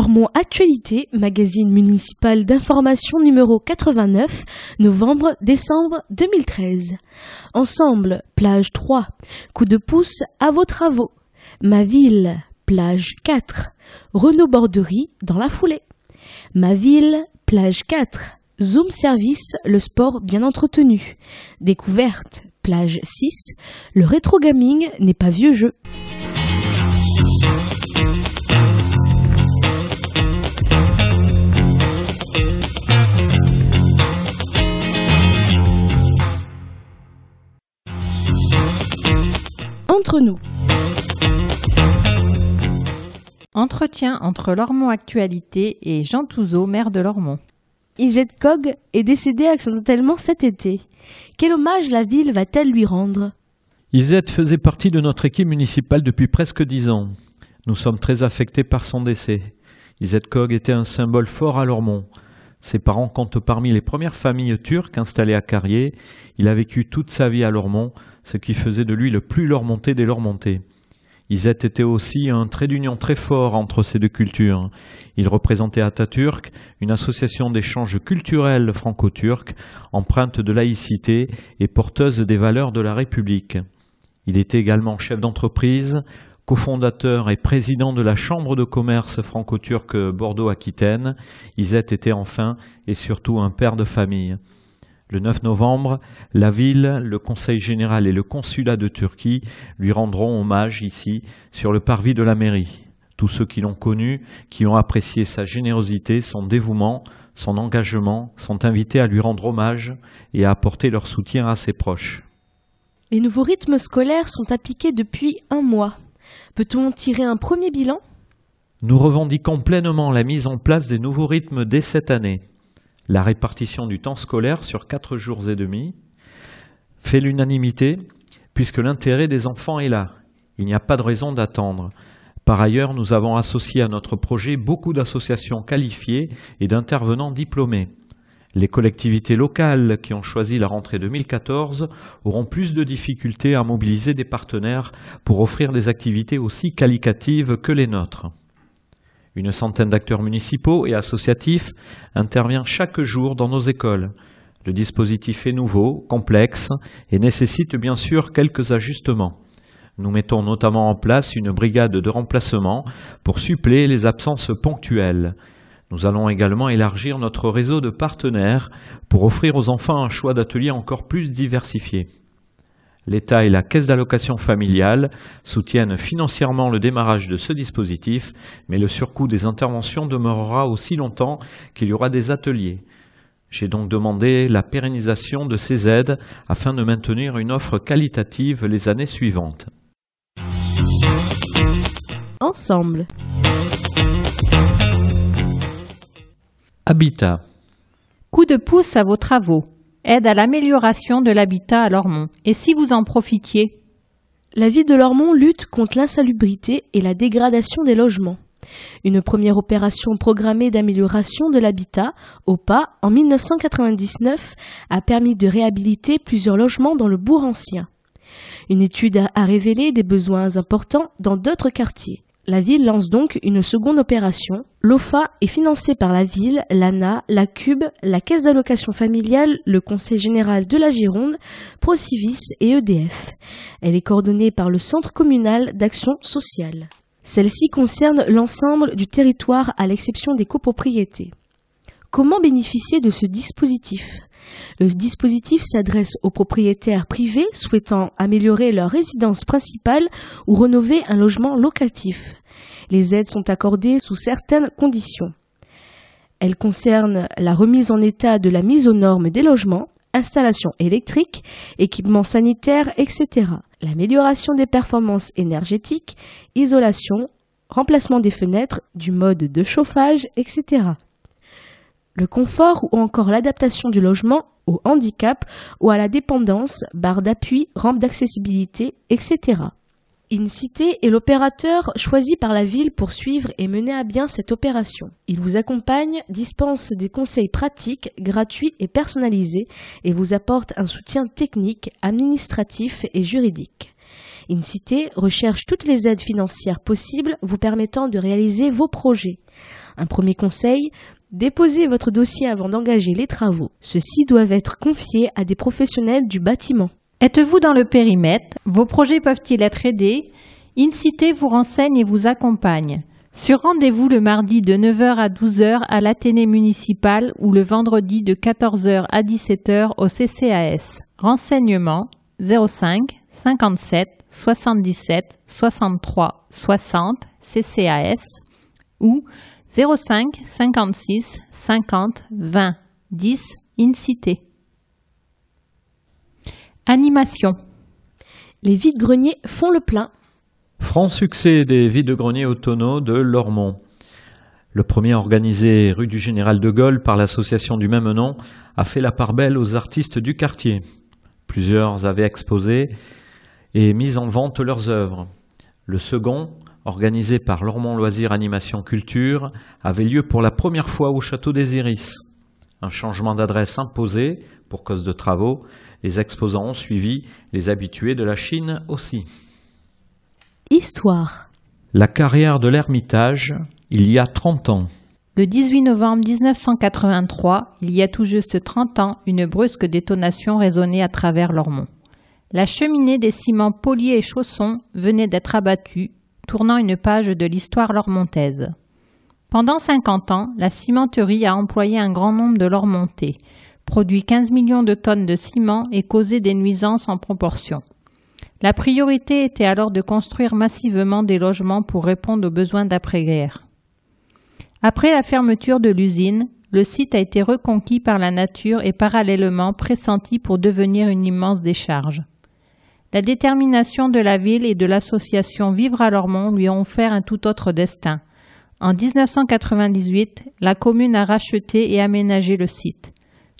Lormont Actualité, magazine municipal d'information numéro 89, novembre-décembre 2013. Ensemble, plage 3, coup de pouce à vos travaux. Ma ville, plage 4, Renault Borderie dans la foulée. Ma ville, plage 4, Zoom Service, le sport bien entretenu. Découverte, plage 6, le rétro gaming n'est pas vieux jeu. Entre nous. Entretien entre Lormont Actualité et Jean Touzeau, maire de Lormont. Isette Cog est décédée accidentellement cet été. Quel hommage la ville va-t-elle lui rendre? Isette faisait partie de notre équipe municipale depuis presque dix ans. Nous sommes très affectés par son décès. Isette Cog était un symbole fort à Lormont. Ses parents comptent parmi les premières familles turques installées à Carrier. Il a vécu toute sa vie à Lormont, ce qui faisait de lui le plus Lormontais des Lormontais. Isette était aussi un trait d'union très fort entre ces deux cultures. Il représentait Atatürk, une association d'échanges culturels franco-turcs, empreinte de laïcité et porteuse des valeurs de la République. Il était également chef d'entreprise, cofondateur et président de la Chambre de commerce franco-turque Bordeaux-Aquitaine. Isette était enfin et surtout un père de famille. Le 9 novembre, la ville, le Conseil général et le consulat de Turquie lui rendront hommage ici, sur le parvis de la mairie. Tous ceux qui l'ont connu, qui ont apprécié sa générosité, son dévouement, son engagement, sont invités à lui rendre hommage et à apporter leur soutien à ses proches. Les nouveaux rythmes scolaires sont appliqués depuis un mois. Peut-on en tirer un premier bilan? Nous revendiquons pleinement la mise en place des nouveaux rythmes dès cette année la répartition du temps scolaire sur quatre jours et demi fait l'unanimité puisque l'intérêt des enfants est là. Il n'y a pas de raison d'attendre. Par ailleurs, nous avons associé à notre projet beaucoup d'associations qualifiées et d'intervenants diplômés. Les collectivités locales qui ont choisi la rentrée 2014 auront plus de difficultés à mobiliser des partenaires pour offrir des activités aussi qualitatives que les nôtres. Une centaine d'acteurs municipaux et associatifs intervient chaque jour dans nos écoles. Le dispositif est nouveau, complexe et nécessite bien sûr quelques ajustements. Nous mettons notamment en place une brigade de remplacement pour suppléer les absences ponctuelles. Nous allons également élargir notre réseau de partenaires pour offrir aux enfants un choix d'ateliers encore plus diversifié. L'État et la Caisse d'allocation familiale soutiennent financièrement le démarrage de ce dispositif, mais le surcoût des interventions demeurera aussi longtemps qu'il y aura des ateliers. J'ai donc demandé la pérennisation de ces aides afin de maintenir une offre qualitative les années suivantes. Ensemble. Habitat. Coup de pouce à vos travaux aide à l'amélioration de l'habitat à Lormont. Et si vous en profitiez? La ville de Lormont lutte contre l'insalubrité et la dégradation des logements. Une première opération programmée d'amélioration de l'habitat, OPA, en 1999, a permis de réhabiliter plusieurs logements dans le bourg ancien. Une étude a révélé des besoins importants dans d'autres quartiers. La ville lance donc une seconde opération. L'OFA est financée par la ville, l'ANA, la CUB, la Caisse d'allocation familiale, le Conseil général de la Gironde, Procivis et EDF. Elle est coordonnée par le Centre communal d'action sociale. Celle-ci concerne l'ensemble du territoire à l'exception des copropriétés. Comment bénéficier de ce dispositif? Le dispositif s'adresse aux propriétaires privés souhaitant améliorer leur résidence principale ou rénover un logement locatif. Les aides sont accordées sous certaines conditions. Elles concernent la remise en état de la mise aux normes des logements, installation électrique, équipements sanitaires, etc. L'amélioration des performances énergétiques, isolation, remplacement des fenêtres, du mode de chauffage, etc le confort ou encore l'adaptation du logement au handicap ou à la dépendance, barre d'appui, rampe d'accessibilité, etc. InCité est l'opérateur choisi par la ville pour suivre et mener à bien cette opération. Il vous accompagne, dispense des conseils pratiques, gratuits et personnalisés et vous apporte un soutien technique, administratif et juridique. InCité recherche toutes les aides financières possibles vous permettant de réaliser vos projets. Un premier conseil, déposez votre dossier avant d'engager les travaux. Ceux-ci doivent être confiés à des professionnels du bâtiment. Êtes-vous dans le périmètre? Vos projets peuvent-ils être aidés? InCité vous renseigne et vous accompagne. Sur rendez-vous le mardi de 9h à 12h à l'Athénée municipal ou le vendredi de 14h à 17h au CCAS. Renseignements 05 57 77 63 60 CCAS ou 05 56 50 20 10 InCité. Animation. Les vides-greniers font le plein. Franc succès des vides-greniers autonaux de Lormont. Le premier organisé rue du Général de Gaulle par l'association du même nom a fait la part belle aux artistes du quartier. Plusieurs avaient exposé et mis en vente leurs œuvres. Le second, organisé par Lormont Loisirs Animation Culture, avait lieu pour la première fois au Château des Iris. Un changement d'adresse imposé pour cause de travaux. Les exposants ont suivi, les habitués de la Chine aussi. Histoire. La carrière de l'Ermitage, il y a 30 ans. Le 18 novembre 1983, il y a tout juste 30 ans, une brusque détonation résonnait à travers Lormont. La cheminée des ciments polis et chaussons venait d'être abattue, tournant une page de l'histoire lormontaise. Pendant 50 ans, la cimenterie a employé un grand nombre de lormontais, produit 15 millions de tonnes de ciment et causé des nuisances en proportion. La priorité était alors de construire massivement des logements pour répondre aux besoins d'après-guerre. Après la fermeture de l'usine, le site a été reconquis par la nature et parallèlement pressenti pour devenir une immense décharge. La détermination de la ville et de l'association Vivre à Lormont lui ont offert un tout autre destin. En 1998, la commune a racheté et aménagé le site.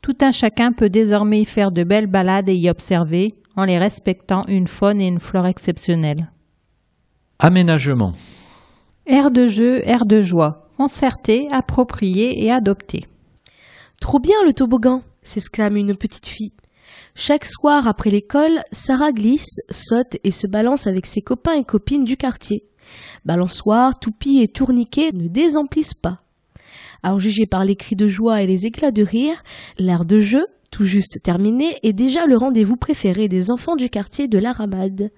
Tout un chacun peut désormais y faire de belles balades et y observer, en les respectant une faune et une flore exceptionnelles. Aménagement. Air de jeu, air de joie, concerté, approprié et adopté. Trop bien le toboggan s'exclame une petite fille. Chaque soir après l'école, Sarah glisse, saute et se balance avec ses copains et copines du quartier. Balançoires, toupies et tourniquets ne désemplissent pas. En juger par les cris de joie et les éclats de rire, l'air de jeu, tout juste terminé, est déjà le rendez-vous préféré des enfants du quartier de la Ramade.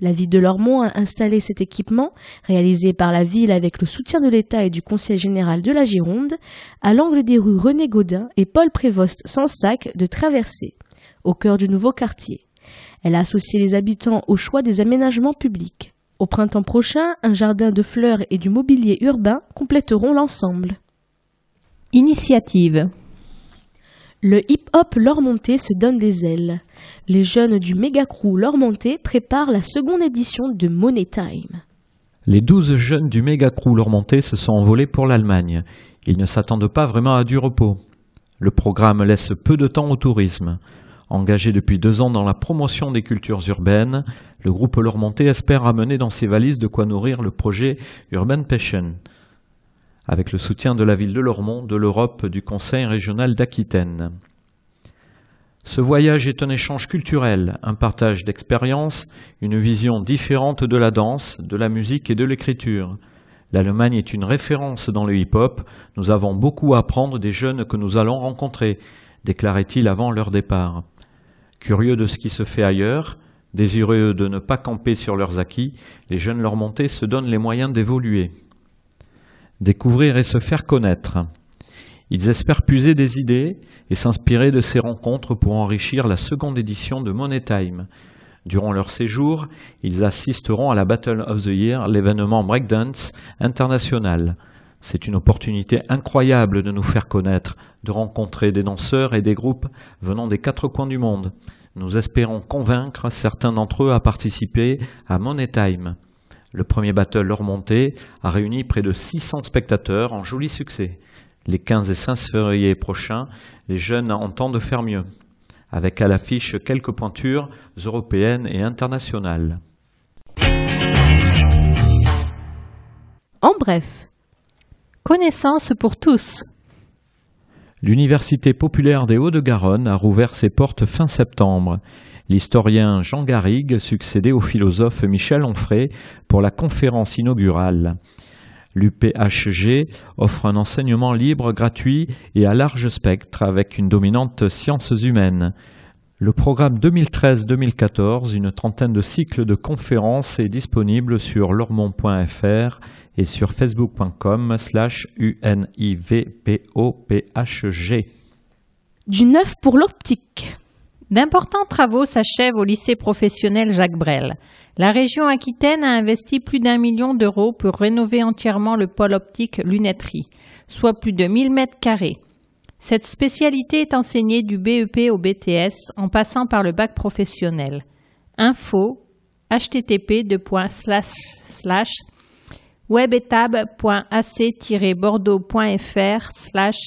La ville de Lormont a installé cet équipement, réalisé par la ville avec le soutien de l'État et du Conseil général de la Gironde, à l'angle des rues René Gaudin et Paul Prévost sans sac de traversée, au cœur du nouveau quartier. Elle a associé les habitants au choix des aménagements publics. Au printemps prochain, un jardin de fleurs et du mobilier urbain compléteront l'ensemble. Initiative. Le hip-hop Lormontais se donne des ailes. Les jeunes du méga crew Lormontais préparent la seconde édition de Money Time. Les douze jeunes du méga crew Lormontais se sont envolés pour l'Allemagne. Ils ne s'attendent pas vraiment à du repos. Le programme laisse peu de temps au tourisme. Engagé depuis deux ans dans la promotion des cultures urbaines, le groupe Lormontais espère amener dans ses valises de quoi nourrir le projet Urban Passion avec le soutien de la ville de Lormont, de l'Europe, du Conseil régional d'Aquitaine. Ce voyage est un échange culturel, un partage d'expériences, une vision différente de la danse, de la musique et de l'écriture. L'Allemagne est une référence dans le hip-hop, nous avons beaucoup à apprendre des jeunes que nous allons rencontrer, déclarait-il avant leur départ. Curieux de ce qui se fait ailleurs, désireux de ne pas camper sur leurs acquis, les jeunes leur montées se donnent les moyens d'évoluer découvrir et se faire connaître. Ils espèrent puiser des idées et s'inspirer de ces rencontres pour enrichir la seconde édition de Money Time. Durant leur séjour, ils assisteront à la Battle of the Year, l'événement breakdance international. C'est une opportunité incroyable de nous faire connaître, de rencontrer des danseurs et des groupes venant des quatre coins du monde. Nous espérons convaincre certains d'entre eux à participer à Money Time. Le premier battle leur montée a réuni près de 600 spectateurs en joli succès. Les 15 et 16 février prochains, les jeunes entendent faire mieux, avec à l'affiche quelques pointures européennes et internationales. En bref, Connaissance pour tous. L'Université populaire des Hauts-de-Garonne a rouvert ses portes fin septembre. L'historien Jean Garrigue succédait au philosophe Michel Onfray pour la conférence inaugurale. L'UPHG offre un enseignement libre, gratuit et à large spectre avec une dominante sciences humaines. Le programme 2013-2014, une trentaine de cycles de conférences est disponible sur lormont.fr et sur facebook.com slash UNIVPOPHG. Du neuf pour l'optique. D'importants travaux s'achèvent au lycée professionnel Jacques Brel. La région Aquitaine a investi plus d'un million d'euros pour rénover entièrement le pôle optique lunetterie, soit plus de 1000 mètres carrés. Cette spécialité est enseignée du BEP au BTS en passant par le bac professionnel. Info http webetab.ac-bordeaux.fr slash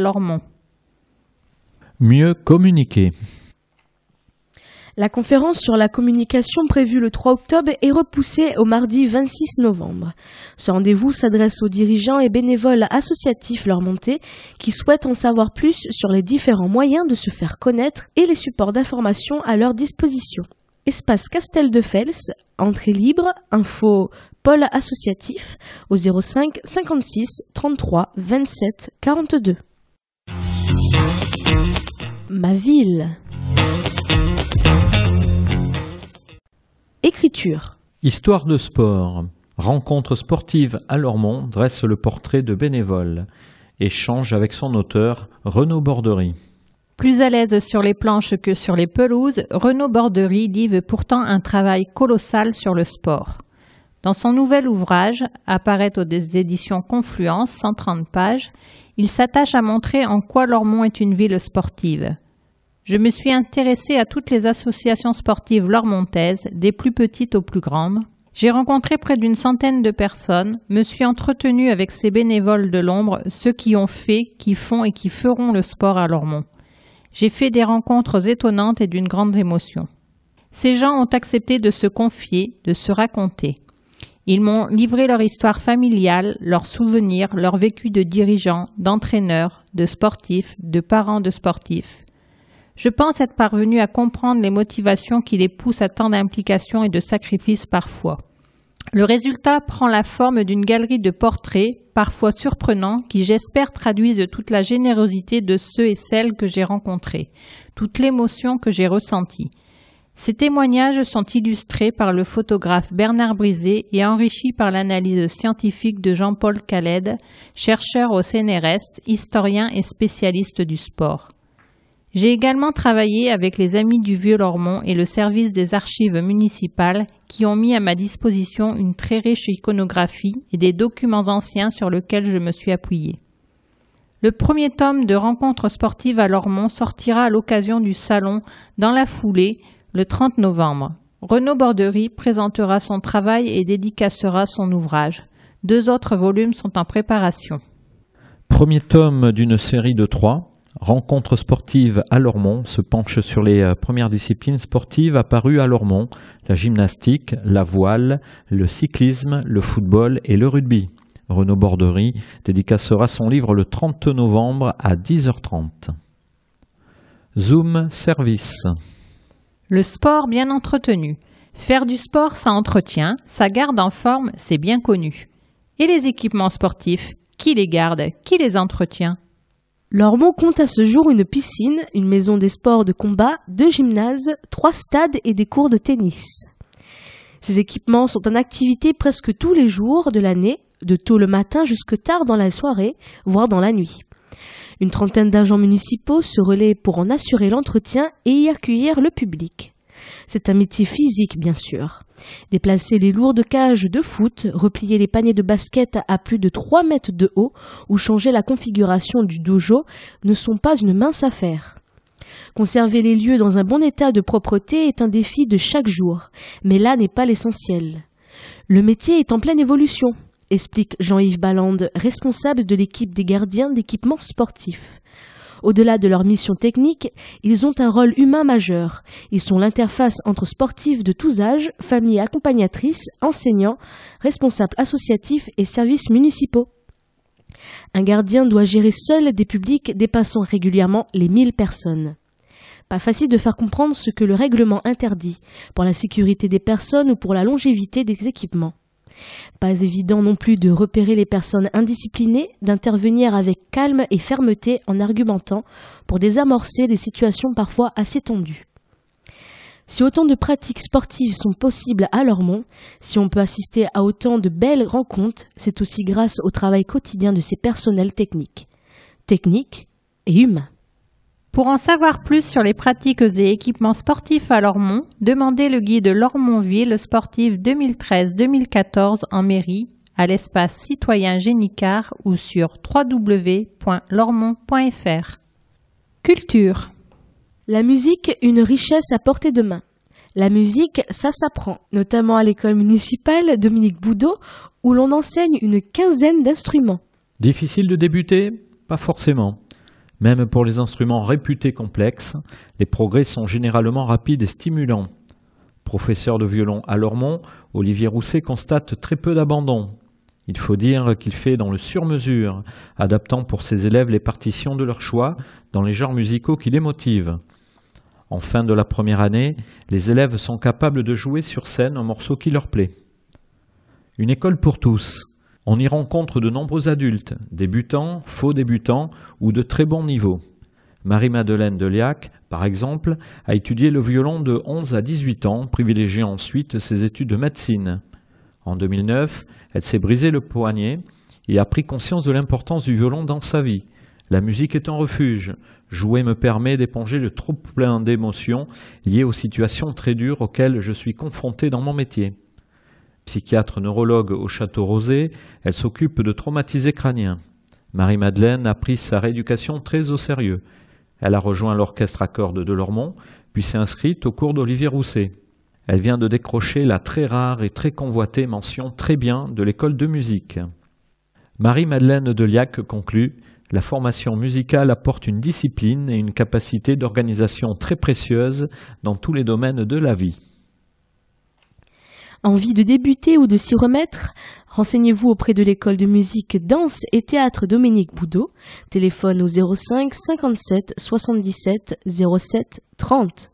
lormont Mieux communiquer. La conférence sur la communication prévue le 3 octobre est repoussée au mardi 26 novembre. Ce rendez-vous s'adresse aux dirigeants et bénévoles associatifs leur montée qui souhaitent en savoir plus sur les différents moyens de se faire connaître et les supports d'information à leur disposition. Espace Castel de Fels, entrée libre, info pôle associatif au 05 56 33 27 42. Ma ville. Écriture. Histoire de sport. Rencontre sportive à Lormont dresse le portrait de bénévole. Échange avec son auteur, Renaud Bordery. Plus à l'aise sur les planches que sur les pelouses, Renaud Bordery livre pourtant un travail colossal sur le sport. Dans son nouvel ouvrage, apparaît aux éditions Confluence, 130 pages, il s'attache à montrer en quoi Lormont est une ville sportive. Je me suis intéressée à toutes les associations sportives lormontaises, des plus petites aux plus grandes. J'ai rencontré près d'une centaine de personnes, me suis entretenue avec ces bénévoles de l'ombre, ceux qui ont fait, qui font et qui feront le sport à Lormont. J'ai fait des rencontres étonnantes et d'une grande émotion. Ces gens ont accepté de se confier, de se raconter. Ils m'ont livré leur histoire familiale, leurs souvenirs, leur vécu de dirigeants, d'entraîneurs, de sportifs, de parents de sportifs. Je pense être parvenu à comprendre les motivations qui les poussent à tant d'implications et de sacrifices parfois. Le résultat prend la forme d'une galerie de portraits, parfois surprenants, qui j'espère traduisent toute la générosité de ceux et celles que j'ai rencontrés, toute l'émotion que j'ai ressentie. Ces témoignages sont illustrés par le photographe Bernard Brisé et enrichis par l'analyse scientifique de Jean-Paul Khaled, chercheur au CNRS, historien et spécialiste du sport. J'ai également travaillé avec les Amis du Vieux-Lormont et le service des archives municipales qui ont mis à ma disposition une très riche iconographie et des documents anciens sur lesquels je me suis appuyé. Le premier tome de Rencontres sportives à Lormont sortira à l'occasion du salon dans la foulée le 30 novembre. Renaud Bordery présentera son travail et dédicacera son ouvrage. Deux autres volumes sont en préparation. Premier tome d'une série de trois. Rencontres sportives à Lormont se penche sur les euh, premières disciplines sportives apparues à Lormont, la gymnastique, la voile, le cyclisme, le football et le rugby. Renaud Bordery dédicacera son livre le 30 novembre à 10h30. Zoom Service. Le sport bien entretenu. Faire du sport, ça entretient, ça garde en forme, c'est bien connu. Et les équipements sportifs, qui les garde, qui les entretient? Lormont compte à ce jour une piscine, une maison des sports de combat, deux gymnases, trois stades et des cours de tennis. Ces équipements sont en activité presque tous les jours de l'année, de tôt le matin jusque tard dans la soirée, voire dans la nuit. Une trentaine d'agents municipaux se relaient pour en assurer l'entretien et y accueillir le public. C'est un métier physique, bien sûr. Déplacer les lourdes cages de foot, replier les paniers de basket à plus de 3 mètres de haut ou changer la configuration du dojo ne sont pas une mince affaire. Conserver les lieux dans un bon état de propreté est un défi de chaque jour, mais là n'est pas l'essentiel. Le métier est en pleine évolution explique Jean-Yves Ballande, responsable de l'équipe des gardiens d'équipements sportifs. Au-delà de leur mission technique, ils ont un rôle humain majeur. Ils sont l'interface entre sportifs de tous âges, familles accompagnatrices, enseignants, responsables associatifs et services municipaux. Un gardien doit gérer seul des publics dépassant régulièrement les 1000 personnes. Pas facile de faire comprendre ce que le règlement interdit pour la sécurité des personnes ou pour la longévité des équipements. Pas évident non plus de repérer les personnes indisciplinées, d'intervenir avec calme et fermeté en argumentant pour désamorcer des situations parfois assez tendues. Si autant de pratiques sportives sont possibles à Lormont, si on peut assister à autant de belles rencontres, c'est aussi grâce au travail quotidien de ces personnels techniques. Techniques et humains. Pour en savoir plus sur les pratiques et équipements sportifs à Lormont, demandez le guide Lormontville sportif 2013-2014 en mairie à l'espace citoyen Génicard ou sur www.lormont.fr. Culture. La musique, une richesse à portée de main. La musique, ça s'apprend, notamment à l'école municipale Dominique Boudot, où l'on enseigne une quinzaine d'instruments. Difficile de débuter? Pas forcément. Même pour les instruments réputés complexes, les progrès sont généralement rapides et stimulants. Professeur de violon à Lormont, Olivier Rousset constate très peu d'abandon. Il faut dire qu'il fait dans le sur-mesure, adaptant pour ses élèves les partitions de leur choix dans les genres musicaux qui les motivent. En fin de la première année, les élèves sont capables de jouer sur scène un morceau qui leur plaît. Une école pour tous, on y rencontre de nombreux adultes, débutants, faux débutants ou de très bons niveaux. Marie-Madeleine Deliac, par exemple, a étudié le violon de 11 à 18 ans, privilégiant ensuite ses études de médecine. En 2009, elle s'est brisé le poignet et a pris conscience de l'importance du violon dans sa vie. La musique est un refuge. Jouer me permet d'éponger le trop plein d'émotions liées aux situations très dures auxquelles je suis confronté dans mon métier. Psychiatre neurologue au Château Rosé, elle s'occupe de traumatisés crâniens. Marie-Madeleine a pris sa rééducation très au sérieux. Elle a rejoint l'orchestre à cordes de Lormont, puis s'est inscrite au cours d'Olivier Rousset. Elle vient de décrocher la très rare et très convoitée mention très bien de l'école de musique. Marie-Madeleine Deliac conclut La formation musicale apporte une discipline et une capacité d'organisation très précieuse dans tous les domaines de la vie. Envie de débuter ou de s'y remettre? Renseignez-vous auprès de l'école de musique, danse et théâtre Dominique Boudot. Téléphone au 05 57 77 07 30.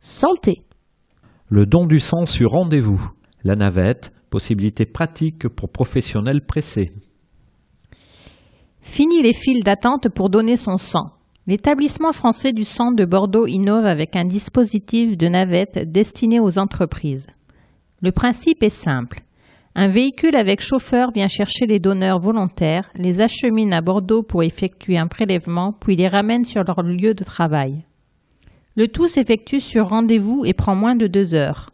Santé. Le don du sang sur rendez-vous. La navette, possibilité pratique pour professionnels pressés. Fini les files d'attente pour donner son sang. L'établissement français du sang de Bordeaux innove avec un dispositif de navette destiné aux entreprises. Le principe est simple. Un véhicule avec chauffeur vient chercher les donneurs volontaires, les achemine à Bordeaux pour effectuer un prélèvement, puis les ramène sur leur lieu de travail. Le tout s'effectue sur rendez-vous et prend moins de deux heures.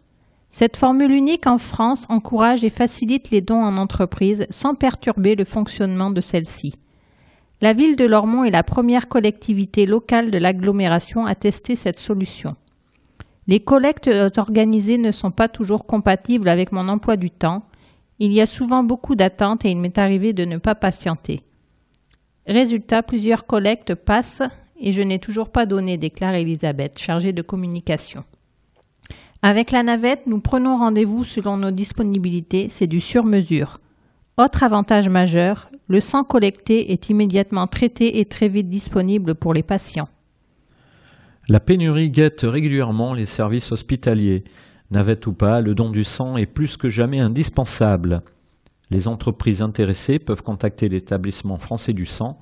Cette formule unique en France encourage et facilite les dons en entreprise sans perturber le fonctionnement de celle-ci. La ville de Lormont est la première collectivité locale de l'agglomération à tester cette solution. Les collectes organisées ne sont pas toujours compatibles avec mon emploi du temps. Il y a souvent beaucoup d'attentes et il m'est arrivé de ne pas patienter. Résultat, plusieurs collectes passent et je n'ai toujours pas donné, déclare Elisabeth, chargée de communication. Avec la navette, nous prenons rendez-vous selon nos disponibilités, c'est du sur-mesure. Autre avantage majeur, le sang collecté est immédiatement traité et très vite disponible pour les patients. La pénurie guette régulièrement les services hospitaliers. Navette ou pas, le don du sang est plus que jamais indispensable. Les entreprises intéressées peuvent contacter l'établissement français du sang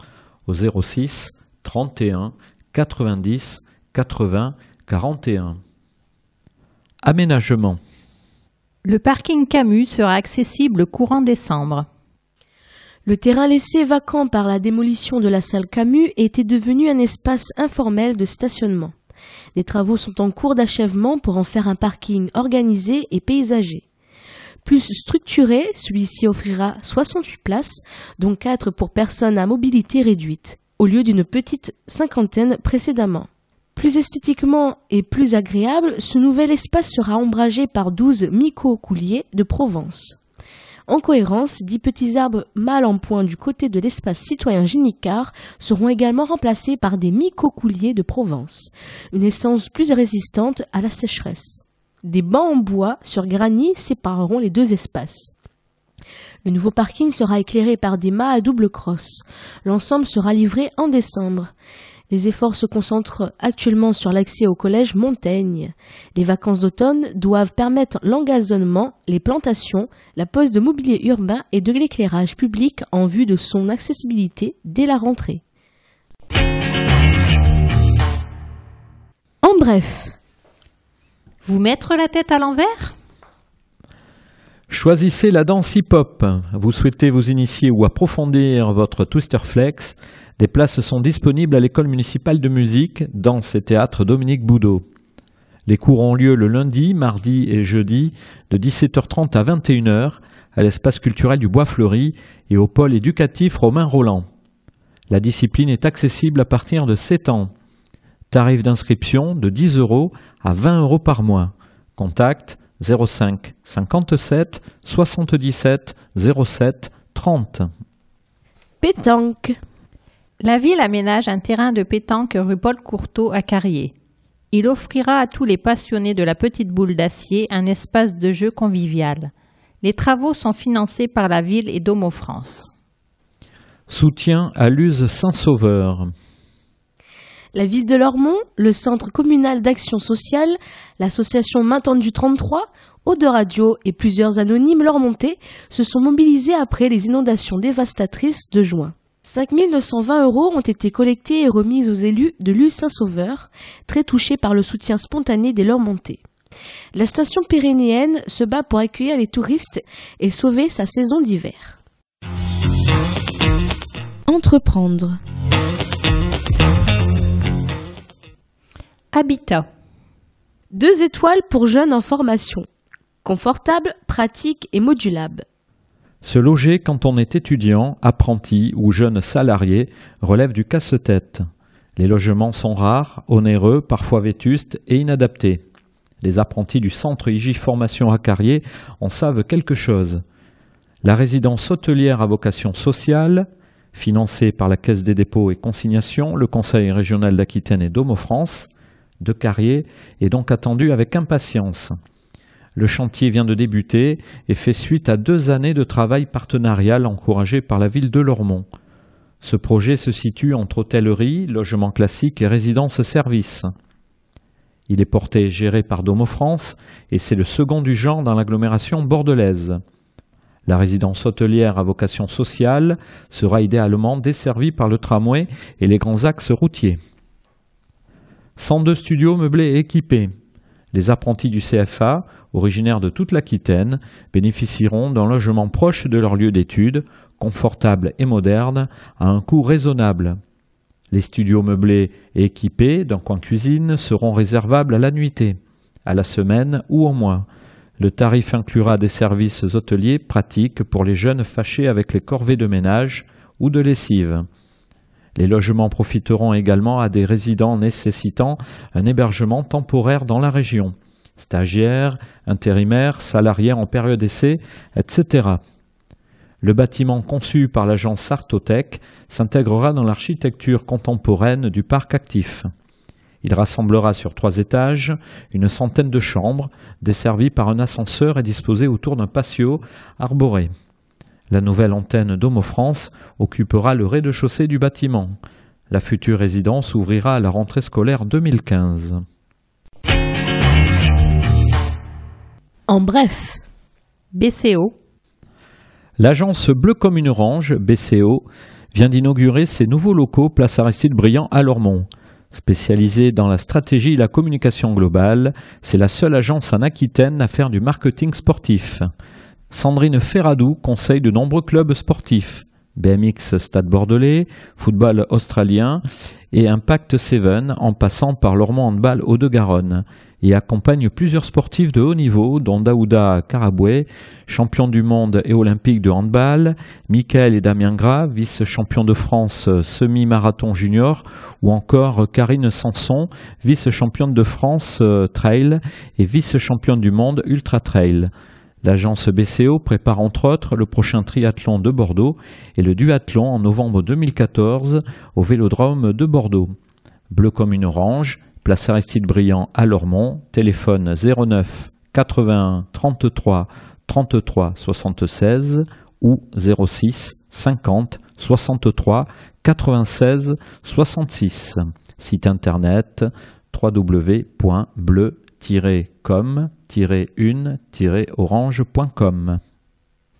au 06 31 90 80 41. Aménagement. Le parking Camus sera accessible courant décembre. Le terrain laissé vacant par la démolition de la salle Camus était devenu un espace informel de stationnement. Des travaux sont en cours d'achèvement pour en faire un parking organisé et paysager. Plus structuré, celui-ci offrira 68 places, dont 4 pour personnes à mobilité réduite, au lieu d'une petite cinquantaine précédemment. Plus esthétiquement et plus agréable, ce nouvel espace sera ombragé par 12 myco-couliers de Provence. En cohérence, dix petits arbres mal en point du côté de l'espace citoyen Ginicard seront également remplacés par des myco-couliers de Provence, une essence plus résistante à la sécheresse. Des bancs en bois sur granit sépareront les deux espaces. Le nouveau parking sera éclairé par des mâts à double crosse. L'ensemble sera livré en décembre. Les efforts se concentrent actuellement sur l'accès au collège Montaigne. Les vacances d'automne doivent permettre l'engazonnement, les plantations, la pose de mobilier urbain et de l'éclairage public en vue de son accessibilité dès la rentrée. En bref, Vous mettre la tête à l'envers? Choisissez la danse hip-hop. Vous souhaitez vous initier ou approfondir votre Twister Flex? Des places sont disponibles à l'école municipale de musique, danse et théâtre Dominique Boudot. Les cours ont lieu le lundi, mardi et jeudi de 17h30 à 21h à l'espace culturel du Bois Fleuri et au pôle éducatif Romain Roland. La discipline est accessible à partir de 7 ans. Tarif d'inscription de 10 euros à 20 euros par mois. Contact 05 57 77 07 30. pétanque. La ville aménage un terrain de pétanque rue Paul Courteau à Carrier. Il offrira à tous les passionnés de la petite boule d'acier un espace de jeu convivial. Les travaux sont financés par la ville et Domo France. Soutien à l'use Saint-Sauveur. La ville de Lormont, le centre communal d'action sociale, l'association Main tendue 33, Eau de Radio et plusieurs anonymes lormontais se sont mobilisés après les inondations dévastatrices de juin. 5920 euros ont été collectés et remis aux élus de l'U Saint-Sauveur, très touchés par le soutien spontané des Lormontais. La station pyrénéenne se bat pour accueillir les touristes et sauver sa saison d'hiver. Entreprendre. Habitat. Deux étoiles pour jeunes en formation. Confortable, pratique et modulable. Se loger quand on est étudiant, apprenti ou jeune salarié relève du casse-tête. Les logements sont rares, onéreux, parfois vétustes et inadaptés. Les apprentis du centre IJ Formation à Carrier en savent quelque chose. La résidence hôtelière à vocation sociale, financée par la Caisse des dépôts et consignations, le Conseil régional d'Aquitaine et Domo France, de Carrier, est donc attendue avec impatience. Le chantier vient de débuter et fait suite à deux années de travail partenarial encouragé par la ville de Lormont. Ce projet se situe entre hôtellerie, logement classique et résidence-service. Il est porté et géré par Domo France et c'est le second du genre dans l'agglomération bordelaise. La résidence hôtelière à vocation sociale sera idéalement desservie par le tramway et les grands axes routiers. 102 studios meublés et équipés. Les apprentis du CFA, originaires de toute l'Aquitaine, bénéficieront d'un logement proche de leur lieu d'études, confortable et moderne, à un coût raisonnable. Les studios meublés et équipés d'un coin cuisine seront réservables à la nuitée, à la semaine ou au mois. Le tarif inclura des services hôteliers pratiques pour les jeunes fâchés avec les corvées de ménage ou de lessive. Les logements profiteront également à des résidents nécessitant un hébergement temporaire dans la région, stagiaires, intérimaires, salariés en période d'essai, etc. Le bâtiment conçu par l'agence Sartotech s'intégrera dans l'architecture contemporaine du parc actif. Il rassemblera sur trois étages une centaine de chambres, desservies par un ascenseur et disposées autour d'un patio arboré. La nouvelle antenne Domo France occupera le rez-de-chaussée du bâtiment. La future résidence ouvrira à la rentrée scolaire 2015. En bref, BCO. L'agence Bleu comme une orange, BCO, vient d'inaugurer ses nouveaux locaux place Aristide Briand à Lormont. Spécialisée dans la stratégie et la communication globale, c'est la seule agence en Aquitaine à faire du marketing sportif. Sandrine Ferradou conseille de nombreux clubs sportifs, BMX Stade Bordelais, football australien et Impact 7 en passant par Lormont Handball Haut-de-Garonne et accompagne plusieurs sportifs de haut niveau dont Daouda Karaboué, champion du monde et olympique de handball, Michael et Damien Gras, vice-champion de France semi-marathon junior ou encore Karine Sanson, vice-championne de France euh, trail et vice-championne du monde ultra trail. L'agence BCO prépare entre autres le prochain triathlon de Bordeaux et le duathlon en novembre 2014 au Vélodrome de Bordeaux. Bleu comme une orange, place Aristide Briand à Lormont, téléphone 09 81 33 33 76 ou 06 50 63 96 66. Site internet www.bleu-com-une-orange.com.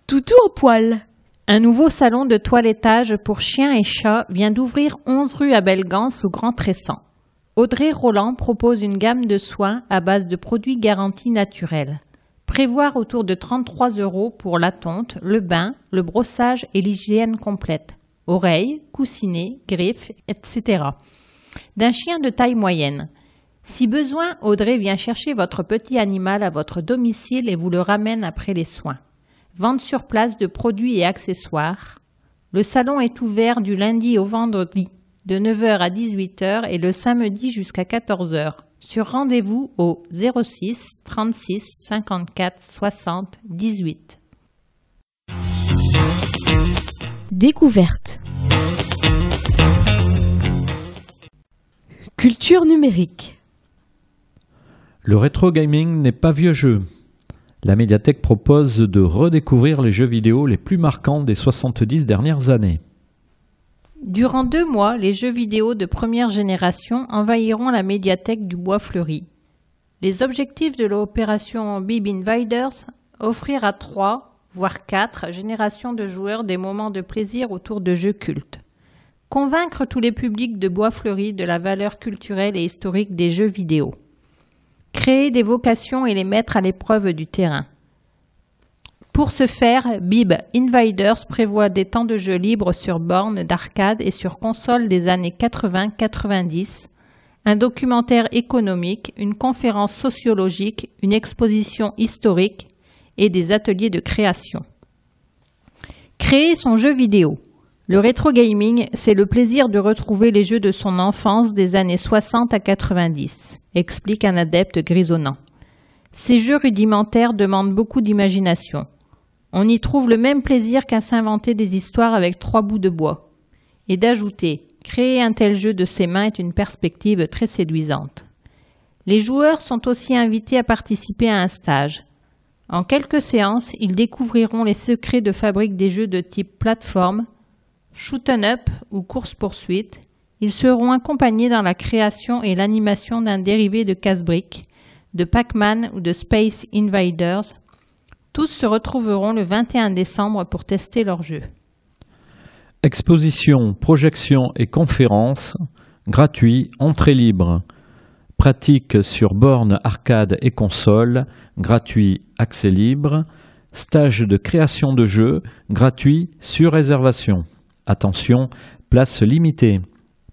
Toutou au poil. Un nouveau salon de toilettage pour chiens et chats vient d'ouvrir 11 rue à Belgance au Grand Tressan. Audrey Roland propose une gamme de soins à base de produits garantis naturels. Prévoir autour de 33 euros pour la tonte, le bain, le brossage et l'hygiène complète. Oreilles, coussinets, griffes, etc. D'un chien de taille moyenne. Si besoin, Audrey vient chercher votre petit animal à votre domicile et vous le ramène après les soins. Vente sur place de produits et accessoires. Le salon est ouvert du lundi au vendredi de 9h à 18h et le samedi jusqu'à 14h. Sur rendez-vous au 06 36 54 60 18. Découverte. Culture numérique. Le rétro gaming n'est pas vieux jeu. La médiathèque propose de redécouvrir les jeux vidéo les plus marquants des 70 dernières années. Durant deux mois, les jeux vidéo de première génération envahiront la médiathèque du Bois Fleuri. Les objectifs de l'opération Bib Invaders offrir à trois, voire quatre générations de joueurs des moments de plaisir autour de jeux cultes. Convaincre tous les publics de Bois Fleuri de la valeur culturelle et historique des jeux vidéo créer des vocations et les mettre à l'épreuve du terrain. Pour ce faire, Bib Invaders prévoit des temps de jeu libres sur bornes d'arcade et sur console des années 80-90, un documentaire économique, une conférence sociologique, une exposition historique et des ateliers de création. Créer son jeu vidéo. Le rétro gaming, c'est le plaisir de retrouver les jeux de son enfance des années 60 à 90 explique un adepte grisonnant. Ces jeux rudimentaires demandent beaucoup d'imagination. On y trouve le même plaisir qu'à s'inventer des histoires avec trois bouts de bois. Et d'ajouter, créer un tel jeu de ses mains est une perspective très séduisante. Les joueurs sont aussi invités à participer à un stage. En quelques séances, ils découvriront les secrets de fabrique des jeux de type plateforme, shoot up ou course-poursuite, ils seront accompagnés dans la création et l'animation d'un dérivé de casse-briques, de Pac-Man ou de Space Invaders. Tous se retrouveront le 21 décembre pour tester leur jeu. Exposition, projection et conférences, gratuit, entrée libre. Pratique sur borne, arcade et console, gratuit, accès libre. Stage de création de jeux, gratuit, sur réservation. Attention, place limitée.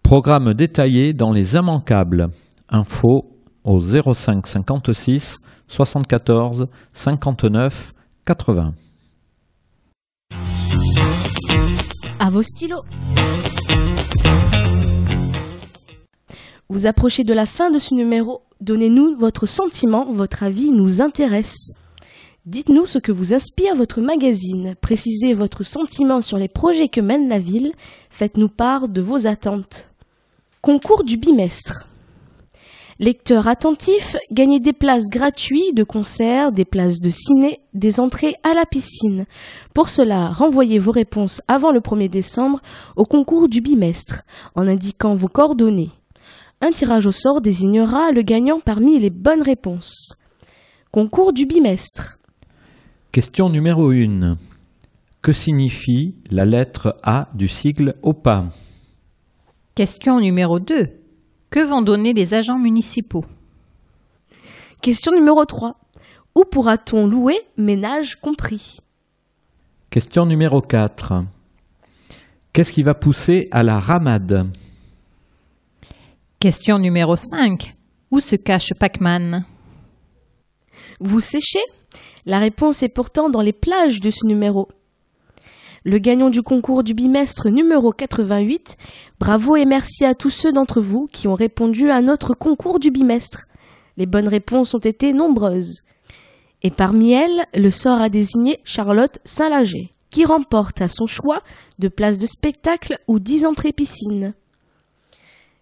Programme détaillé dans les immanquables. Info au 05 56 74 59 80. À vos stylos. Vous approchez de la fin de ce numéro. Donnez-nous votre sentiment, votre avis nous intéresse. Dites-nous ce que vous inspire votre magazine. Précisez votre sentiment sur les projets que mène la ville. Faites-nous part de vos attentes. Concours du bimestre. Lecteurs attentifs, gagnez des places gratuites de concert, des places de ciné, des entrées à la piscine. Pour cela, renvoyez vos réponses avant le 1er décembre au concours du bimestre en indiquant vos coordonnées. Un tirage au sort désignera le gagnant parmi les bonnes réponses. Concours du bimestre. Question numéro 1. Que signifie la lettre A du sigle OPA Question numéro 2. Que vont donner les agents municipaux? Question numéro 3. Où pourra-t-on louer, ménage compris? Question numéro 4. Qu'est-ce qui va pousser à la ramade? Question numéro 5. Où se cache Pac-Man? Vous séchez? La réponse est pourtant dans les plages de ce numéro. Le gagnant du concours du bimestre numéro 88 Bravo et merci à tous ceux d'entre vous qui ont répondu à notre concours du bimestre. Les bonnes réponses ont été nombreuses. Et parmi elles, le sort a désigné Charlotte Saint-Lager, qui remporte à son choix de places de spectacle ou 10 entrées piscine.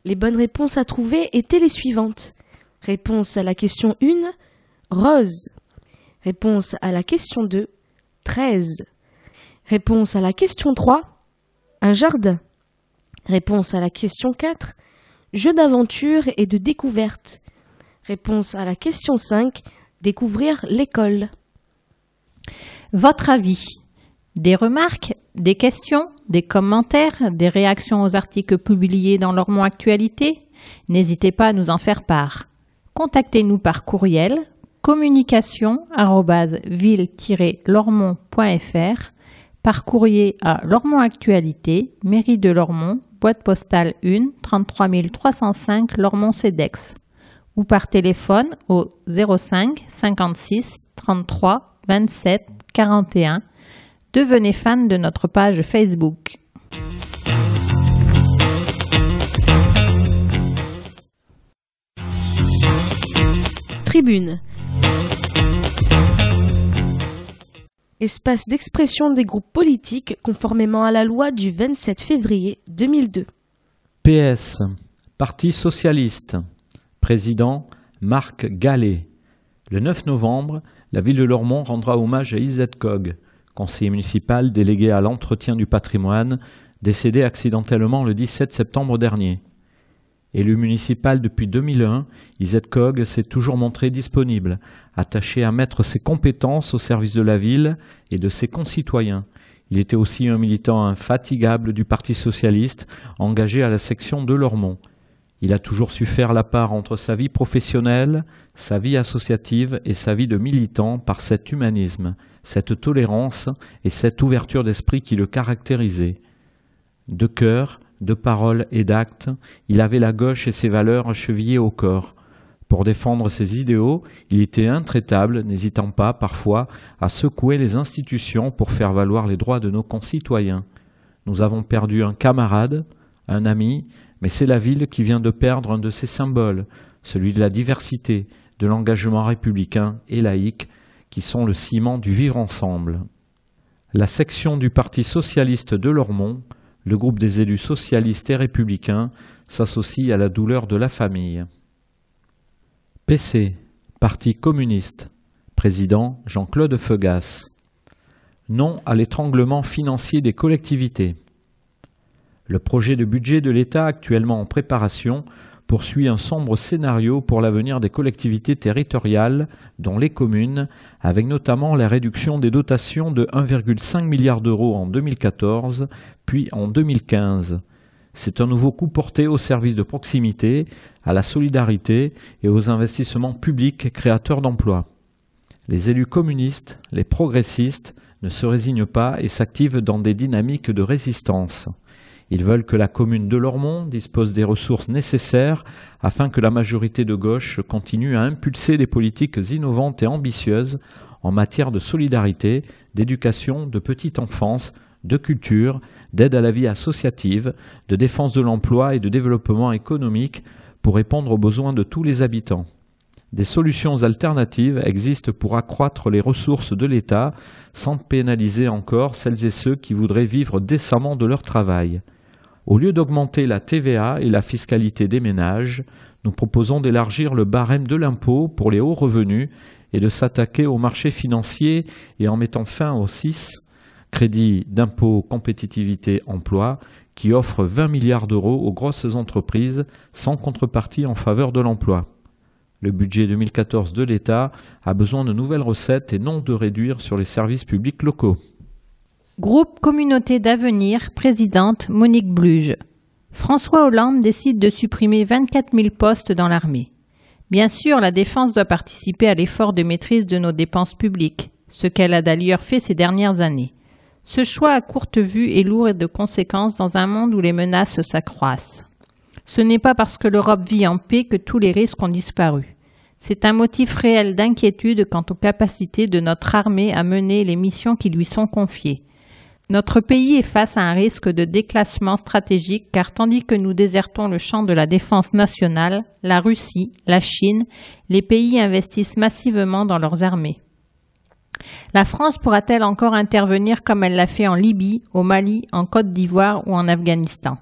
Les bonnes réponses à trouver étaient les suivantes. Réponse à la question 1, Rose. Réponse à la question 2, 13. Réponse à la question 3, un jardin. Réponse à la question 4, jeu d'aventure et de découverte. Réponse à la question 5, découvrir l'école. Votre avis Des remarques, des questions, des commentaires, des réactions aux articles publiés dans l'Ormont Actualité? N'hésitez pas à nous en faire part. Contactez-nous par courriel communication-ville-lormont.fr par courrier à Lormont Actualité, mairie de Lormont, boîte postale 1, 33 305 Lormont-Cedex ou par téléphone au 05 56 33 27 41. Devenez fan de notre page Facebook. Tribune. Espace d'expression des groupes politiques conformément à la loi du 27 février 2002. PS, Parti socialiste. Président Marc Gallet. Le 9 novembre, la ville de Lormont rendra hommage à Isette Cog, conseiller municipal délégué à l'entretien du patrimoine, décédé accidentellement le 17 septembre dernier. Élu municipal depuis 2001, Isette Cog s'est toujours montré disponible, attaché à mettre ses compétences au service de la ville et de ses concitoyens. Il était aussi un militant infatigable du Parti socialiste, engagé à la section de Lormont. Il a toujours su faire la part entre sa vie professionnelle, sa vie associative et sa vie de militant par cet humanisme, cette tolérance et cette ouverture d'esprit qui le caractérisaient. De cœur, de paroles et d'actes, il avait la gauche et ses valeurs chevillées au corps. Pour défendre ses idéaux, il était intraitable, n'hésitant pas parfois à secouer les institutions pour faire valoir les droits de nos concitoyens. Nous avons perdu un camarade, un ami, mais c'est la ville qui vient de perdre un de ses symboles, celui de la diversité, de l'engagement républicain et laïque, qui sont le ciment du vivre ensemble. La section du Parti socialiste de Lormont le groupe des élus socialistes et républicains s'associe à la douleur de la famille. PC, Parti communiste, président Jean-Claude Feugas. Non à l'étranglement financier des collectivités. Le projet de budget de l'État actuellement en préparation poursuit un sombre scénario pour l'avenir des collectivités territoriales, dont les communes, avec notamment la réduction des dotations de 1,5 milliard d'euros en 2014, puis en 2015. C'est un nouveau coup porté aux services de proximité, à la solidarité et aux investissements publics créateurs d'emplois. Les élus communistes, les progressistes, ne se résignent pas et s'activent dans des dynamiques de résistance. Ils veulent que la commune de Lormont dispose des ressources nécessaires afin que la majorité de gauche continue à impulser des politiques innovantes et ambitieuses en matière de solidarité, d'éducation, de petite enfance, de culture, d'aide à la vie associative, de défense de l'emploi et de développement économique pour répondre aux besoins de tous les habitants. Des solutions alternatives existent pour accroître les ressources de l'État sans pénaliser encore celles et ceux qui voudraient vivre décemment de leur travail. Au lieu d'augmenter la TVA et la fiscalité des ménages, nous proposons d'élargir le barème de l'impôt pour les hauts revenus et de s'attaquer au marché financier et en mettant fin au CIS, crédit d'impôt compétitivité emploi, qui offre 20 milliards d'euros aux grosses entreprises sans contrepartie en faveur de l'emploi. Le budget 2014 de l'État a besoin de nouvelles recettes et non de réduire sur les services publics locaux. Groupe Communauté d'avenir, présidente Monique Bluge. François Hollande décide de supprimer 24 000 postes dans l'armée. Bien sûr, la défense doit participer à l'effort de maîtrise de nos dépenses publiques, ce qu'elle a d'ailleurs fait ces dernières années. Ce choix à courte vue est lourd de conséquences dans un monde où les menaces s'accroissent. Ce n'est pas parce que l'Europe vit en paix que tous les risques ont disparu. C'est un motif réel d'inquiétude quant aux capacités de notre armée à mener les missions qui lui sont confiées. Notre pays est face à un risque de déclassement stratégique car tandis que nous désertons le champ de la défense nationale, la Russie, la Chine, les pays investissent massivement dans leurs armées. La France pourra-t-elle encore intervenir comme elle l'a fait en Libye, au Mali, en Côte d'Ivoire ou en Afghanistan?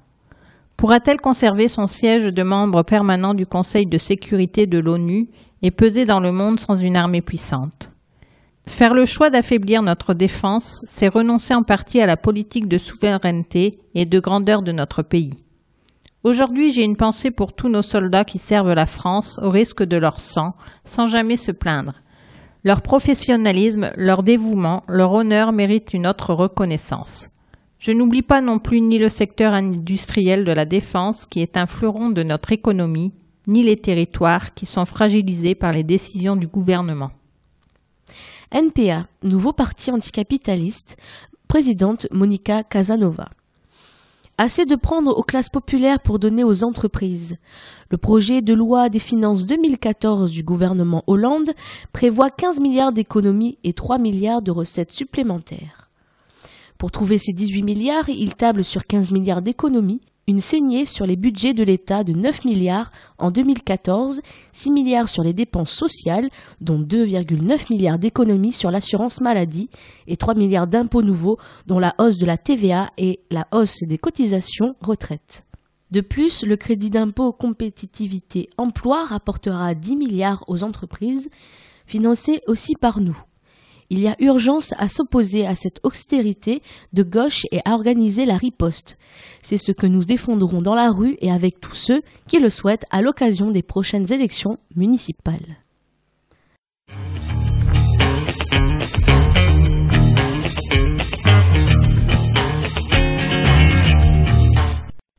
Pourra-t-elle conserver son siège de membre permanent du Conseil de sécurité de l'ONU et peser dans le monde sans une armée puissante? Faire le choix d'affaiblir notre défense, c'est renoncer en partie à la politique de souveraineté et de grandeur de notre pays. Aujourd'hui, j'ai une pensée pour tous nos soldats qui servent la France au risque de leur sang, sans jamais se plaindre. Leur professionnalisme, leur dévouement, leur honneur méritent une autre reconnaissance. Je n'oublie pas non plus ni le secteur industriel de la défense, qui est un fleuron de notre économie, ni les territoires qui sont fragilisés par les décisions du gouvernement. NPA, nouveau parti anticapitaliste, présidente Monica Casanova. Assez de prendre aux classes populaires pour donner aux entreprises. Le projet de loi des finances 2014 du gouvernement Hollande prévoit 15 milliards d'économies et 3 milliards de recettes supplémentaires. Pour trouver ces 18 milliards, il table sur 15 milliards d'économies une saignée sur les budgets de l'État de 9 milliards en 2014, 6 milliards sur les dépenses sociales, dont 2,9 milliards d'économies sur l'assurance maladie et 3 milliards d'impôts nouveaux, dont la hausse de la TVA et la hausse des cotisations retraite. De plus, le crédit d'impôt compétitivité emploi rapportera 10 milliards aux entreprises, financés aussi par nous. Il y a urgence à s'opposer à cette austérité de gauche et à organiser la riposte. C'est ce que nous défendrons dans la rue et avec tous ceux qui le souhaitent à l'occasion des prochaines élections municipales.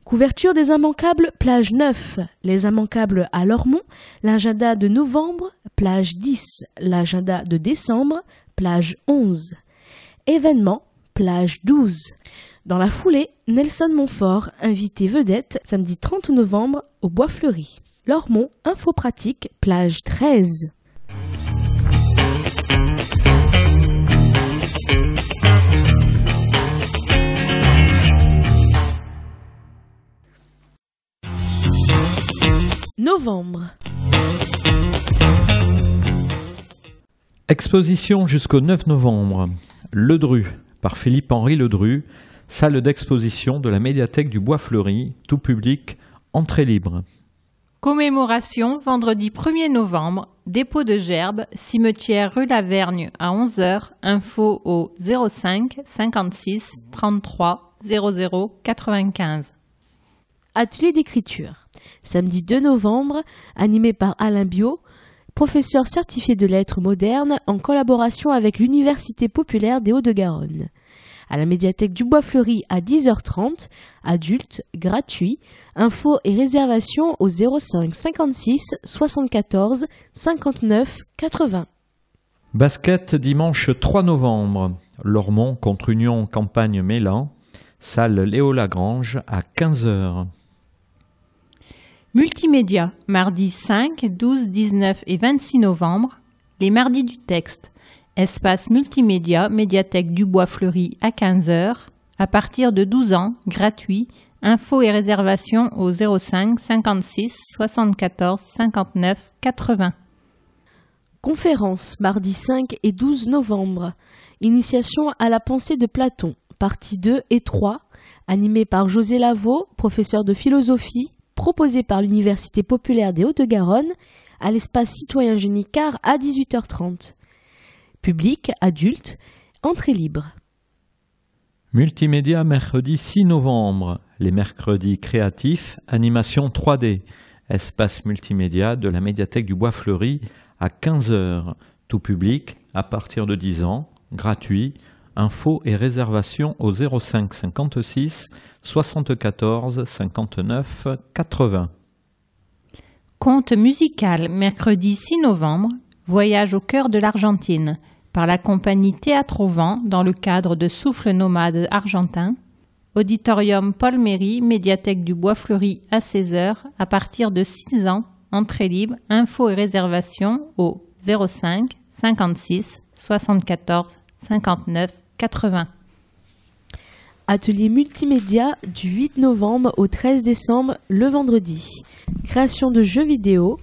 Couverture des immanquables, plage 9. Les immanquables à Lormont, l'agenda de novembre, plage 10. L'agenda de décembre, plage 11. Événement, plage 12. Dans la foulée, Nelson Montfort, invité vedette, samedi 30 novembre au Bois Fleuri. Lormont, info pratique, plage 13. Novembre. Exposition jusqu'au 9 novembre. Ledru, par Philippe-Henri Ledru, salle d'exposition de la médiathèque du Bois Fleuri, tout public, entrée libre. Commémoration vendredi 1er novembre, dépôt de gerbes, cimetière rue Lavergne à 11h, info au 05 56 33 00 95. Atelier d'écriture. Samedi 2 novembre, animé par Alain Bio, professeur certifié de lettres modernes en collaboration avec l'Université populaire des Hauts-de-Garonne. À la médiathèque du Bois Fleuri à 10h30, adulte, gratuit, infos et réservations au 05 56 74 59 80. Basket dimanche 3 novembre. Lormont contre Union Campagne Mélan. Salle Léo Lagrange à 15h. Multimédia, mardi 5, 12, 19 et 26 novembre. Les mardis du texte. Espace multimédia, médiathèque du Bois Fleuri à 15h. À partir de 12 ans, gratuit. Infos et réservations au 05 56 74 59 80. Conférence, mardi 5 et 12 novembre. Initiation à la pensée de Platon, partie 2 et 3, animée par José Lavaux, professeur de philosophie, proposé par l'Université populaire des Hauts-de-Garonne à l'espace citoyen Génicard à 18h30. Public, adulte, entrée libre. Multimédia mercredi 6 novembre. Les mercredis créatifs, animation 3D. Espace multimédia de la médiathèque du Bois Fleuri à 15h. Tout public à partir de 10 ans, gratuit. Infos et réservations au 05 56 74 59 80. Conte musical, mercredi 6 novembre, Voyage au cœur de l'Argentine, par la compagnie Théâtre au vent dans le cadre de Souffle nomade argentin. Auditorium Paul Méry, médiathèque du Bois Fleuri à 16h, à partir de 6 ans, entrée libre, infos et réservations au 05 56 74 59 80. Atelier multimédia du 8 novembre au 13 décembre, le vendredi. Création de jeux vidéo.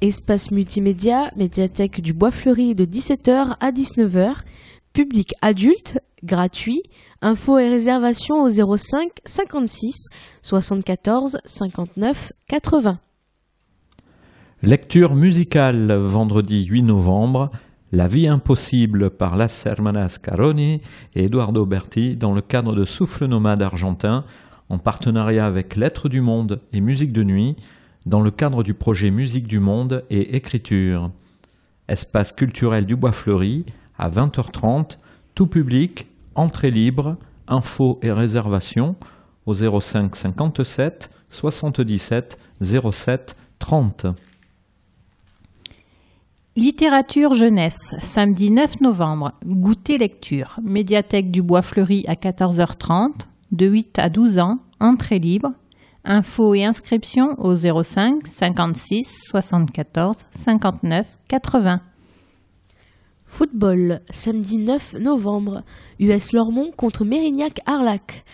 Espace multimédia, médiathèque du Bois Fleuri de 17h à 19h. Public adulte, gratuit. Infos et réservations au 05 56 74 59 80. Lecture musicale, vendredi 8 novembre. La vie impossible par Las Hermanas Caroni et Eduardo Berti dans le cadre de Souffle Nomade Argentin en partenariat avec Lettres du Monde et Musique de Nuit dans le cadre du projet Musique du Monde et Écriture. Espace culturel du Bois Fleuri à 20h30, tout public, entrée libre, infos et réservations au 05 57 77 07 30. Littérature jeunesse, samedi 9 novembre, goûter lecture, médiathèque du Bois Fleuri à 14h30, de 8 à 12 ans, entrée libre, infos et inscriptions au 05 56 74 59 80. Football, samedi 9 novembre, US Lormont contre Mérignac-Arlac,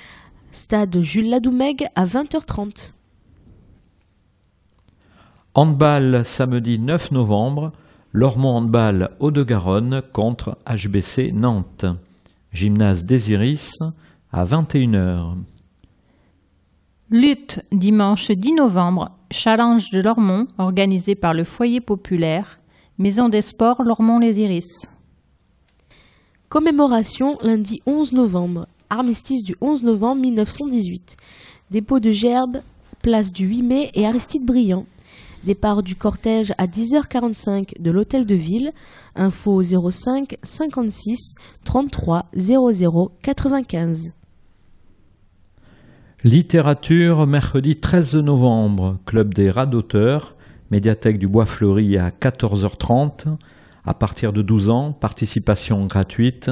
stade Jules Ladoumègue à 20h30. Handball, samedi 9 novembre, Lormont Handball Haut-de-Garonne contre HBC Nantes. Gymnase Désiris à 21h. Lutte, dimanche 10 novembre, challenge de Lormont organisé par le Foyer populaire, Maison des sports Lormont-les Iris. Commémoration lundi 11 novembre, armistice du 11 novembre 1918. Dépôt de gerbes, place du 8 mai et Aristide Briand. Départ du cortège à 10h45 de l'hôtel de ville. Info 05 56 33 00 95. Littérature, mercredi 13 novembre, Club des rats d'auteurs, médiathèque du Bois Fleuri à 14h30. À partir de 12 ans, participation gratuite.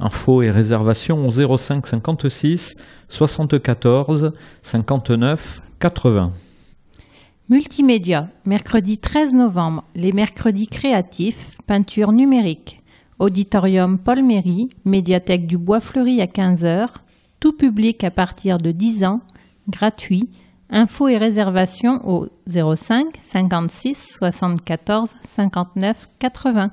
Infos et réservations au 05 56 74 59 80. Multimédia, mercredi 13 novembre, les mercredis créatifs, peinture numérique. Auditorium Paul Méry, médiathèque du Bois Fleuri à 15h, tout public à partir de 10 ans, gratuit. Infos et réservations au 05 56 74 59 80.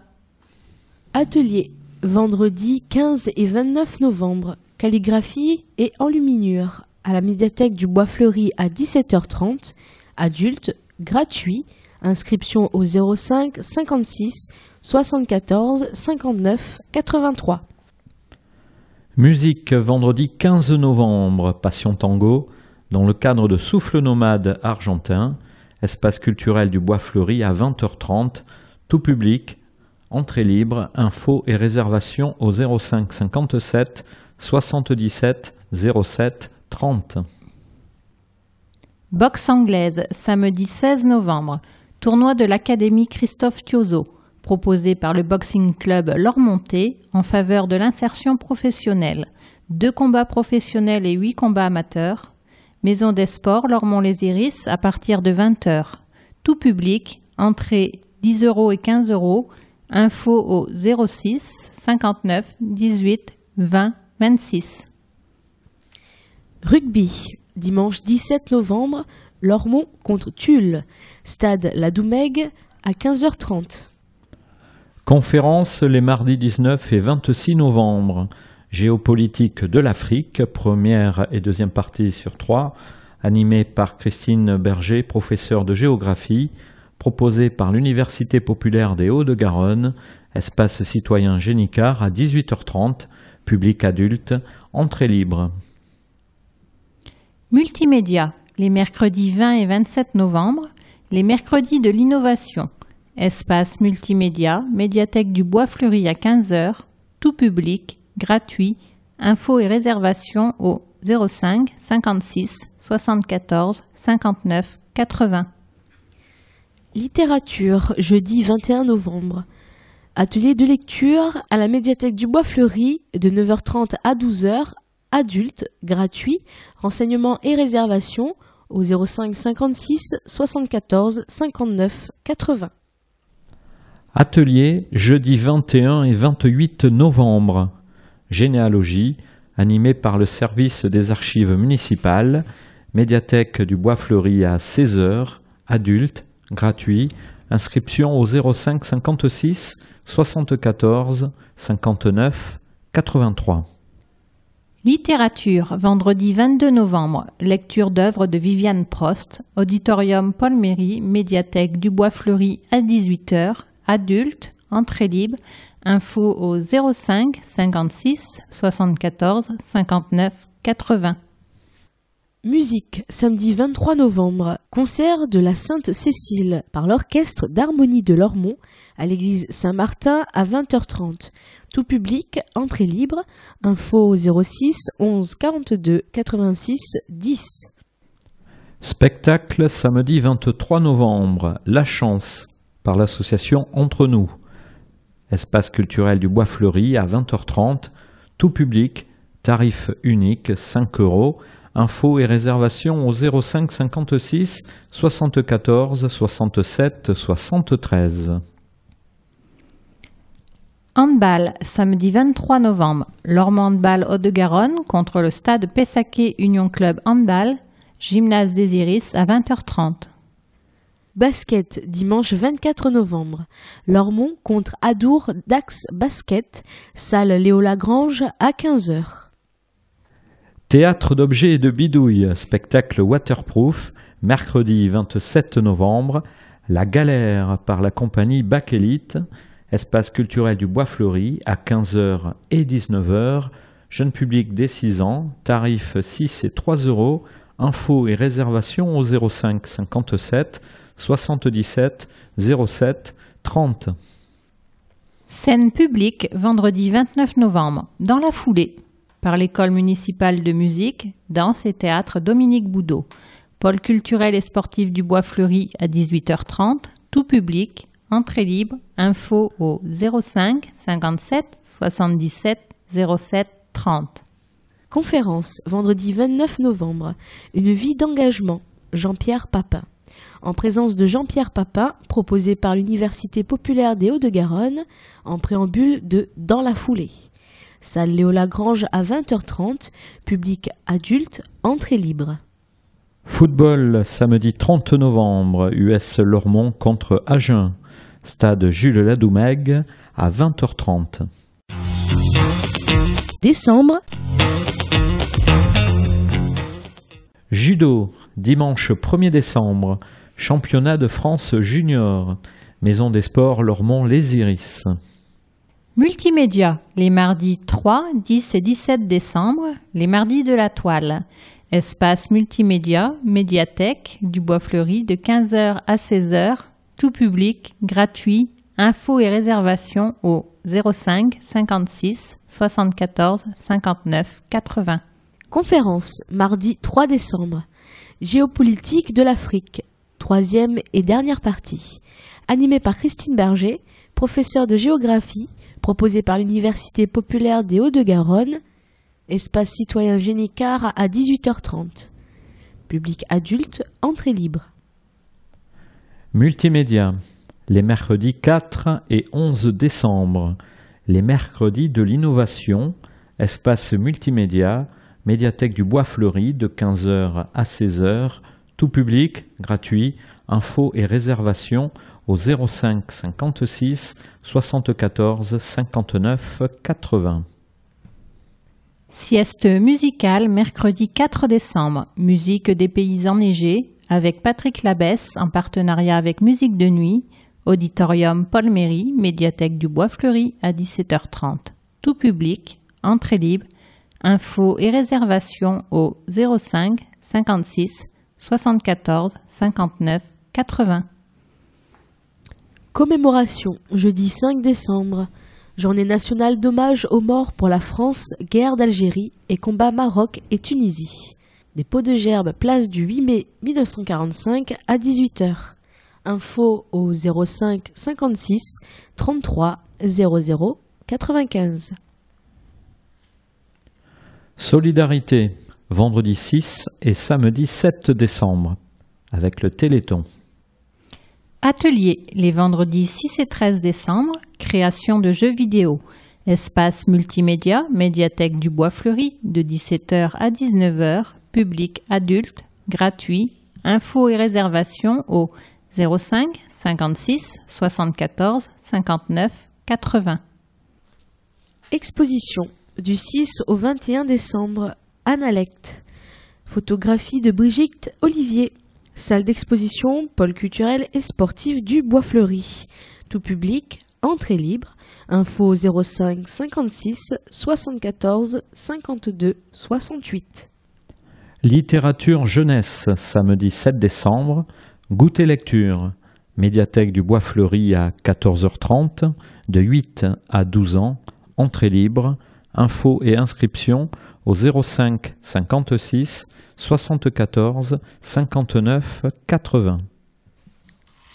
Atelier, vendredi 15 et 29 novembre, calligraphie et enluminure, à la médiathèque du Bois Fleuri à 17h30 adulte, gratuit. Inscription au 05 56 74 59 83. Musique vendredi 15 novembre, Passion Tango, dans le cadre de Souffle Nomade Argentin, espace culturel du Bois Fleuri à 20h30, tout public, entrée libre, infos et réservations au 05 57 77 07 30. Boxe anglaise, samedi 16 novembre. Tournoi de l'Académie Christophe Thiozo, proposé par le Boxing Club Lormonté en faveur de l'insertion professionnelle. Deux combats professionnels et huit combats amateurs. Maison des sports Lormont-les Iris à partir de 20h. Tout public, entrée 10 euros et 15 euros. Info au 06 59 18 20 26. Rugby, dimanche 17 novembre, Lormont contre Tulle, stade La Doumègue à 15h30. Conférence les mardis 19 et 26 novembre. Géopolitique de l'Afrique, première et deuxième partie sur trois, animée par Christine Berger, professeure de géographie, proposée par l'Université populaire des Hauts-de-Garonne, espace citoyen Génicard à 18h30, public adulte, entrée libre. Multimédia, les mercredis 20 et 27 novembre, les mercredis de l'innovation. Espace multimédia, médiathèque du Bois Fleuri à 15h, tout public, gratuit. Infos et réservations au 05 56 74 59 80. Littérature, jeudi 21 novembre. Atelier de lecture à la médiathèque du Bois Fleuri de 9h30 à 12h, adulte, gratuit. Renseignements et réservations au 05 56 74 59 80. Atelier jeudi 21 et 28 novembre. Généalogie, animé par le service des archives municipales, médiathèque du Bois Fleuri à 16h, adulte, gratuit, inscription au 05 56 74 59 83. Littérature, vendredi 22 novembre, lecture d'œuvres de Viviane Prost, auditorium Paul Méry, médiathèque du Bois Fleuri à 18h, adulte, entrée libre. Info au 05 56 74 59 80. Musique, samedi 23 novembre, concert de la Sainte Cécile par l'Orchestre d'Harmonie de Lormont à l'église Saint-Martin à 20h30. Tout public, entrée libre, info 06 11 42 86 10. Spectacle samedi 23 novembre, La Chance par l'association Entre nous. Espace culturel du Bois Fleuri à 20h30, tout public, tarif unique 5 euros Infos et réservations au 05 56 74 67 73. Handball, samedi 23 novembre. Lormand Handball Haut-de-Garonne contre le stade Pessaquet Union Club Handball, gymnase des Iris à 20h30. Basket, dimanche 24 novembre. Lormont contre Adour Dax Basket, salle Léo Lagrange à 15h. Théâtre d'objets et de bidouilles, spectacle waterproof, mercredi 27 novembre, La Galère par la compagnie Bac espace culturel du Bois Fleuri à 15h et 19h, jeune public dès 6 ans, tarif 6 et 3 euros, infos et réservations au 05 57 77 07 30. Scène publique vendredi 29 novembre, dans la foulée par l'école municipale de musique, danse et théâtre Dominique Boudot. Pôle culturel et sportif du Bois Fleuri à 18h30, tout public, entrée libre, info au 05 57 77 07 30. Conférence, vendredi 29 novembre. Une vie d'engagement. Jean-Pierre Papin. En présence de Jean-Pierre Papin, proposé par l'Université populaire des Hauts-de-Garonne, en préambule de Dans la foulée. Salle Léo Lagrange à 20h30, public adulte, entrée libre. Football, samedi 30 novembre, US Lormont contre Agen. Stade Jules Ladoumègue à 20h30. Décembre. Judo, dimanche 1er décembre. Championnat de France junior. Maison des sports Lormont Les Iris. Multimédia, les mardis 3, 10 et 17 décembre, les mardis de la toile. Espace multimédia, médiathèque du Bois Fleuri de 15h à 16h, tout public, gratuit, infos et réservations au 05 56 74 59 80. Conférence, mardi 3 décembre. Géopolitique de l'Afrique, troisième et dernière partie. Animée par Christine Berger, professeure de géographie, proposé par l'Université populaire des Hauts-de-Garonne, espace citoyen Génicard à 18h30. Public adulte, entrée libre. Multimédia, les mercredis 4 et 11 décembre. Les mercredis de l'innovation, espace multimédia, médiathèque du Bois Fleuri de 15h à 16h, tout public, gratuit, infos et réservations au 05 56 74 59 80. Sieste musicale mercredi 4 décembre. Musique des pays enneigés avec Patrick Labesse en partenariat avec Musique de Nuit. Auditorium Paul Méry, médiathèque du Bois Fleuri à 17h30. Tout public, entrée libre. Infos et réservations au 05 56 74 59 80. Commémoration, jeudi 5 décembre. Journée nationale d'hommage aux morts pour la France, guerre d'Algérie et combat Maroc et Tunisie. Des de gerbe, place du 8 mai 1945 à 18h. Info au 05 56 33 00 95. Solidarité, vendredi 6 et samedi 7 décembre, avec le Téléthon. Atelier les vendredis 6 et 13 décembre, création de jeux vidéo. Espace multimédia, médiathèque du Bois Fleuri, de 17h à 19h, public adulte, gratuit. Infos et réservations au 05 56 74 59 80. Exposition du 6 au 21 décembre, Analect. Photographie de Brigitte Olivier. Salle d'exposition, pôle culturel et sportif du Bois Fleuri. Tout public, entrée libre. Info 05 56 74 52 68. Littérature jeunesse, samedi 7 décembre. Goûter lecture. Médiathèque du Bois Fleuri à 14h30, de 8 à 12 ans. Entrée libre. Infos et inscriptions au 05 56 74 59 80.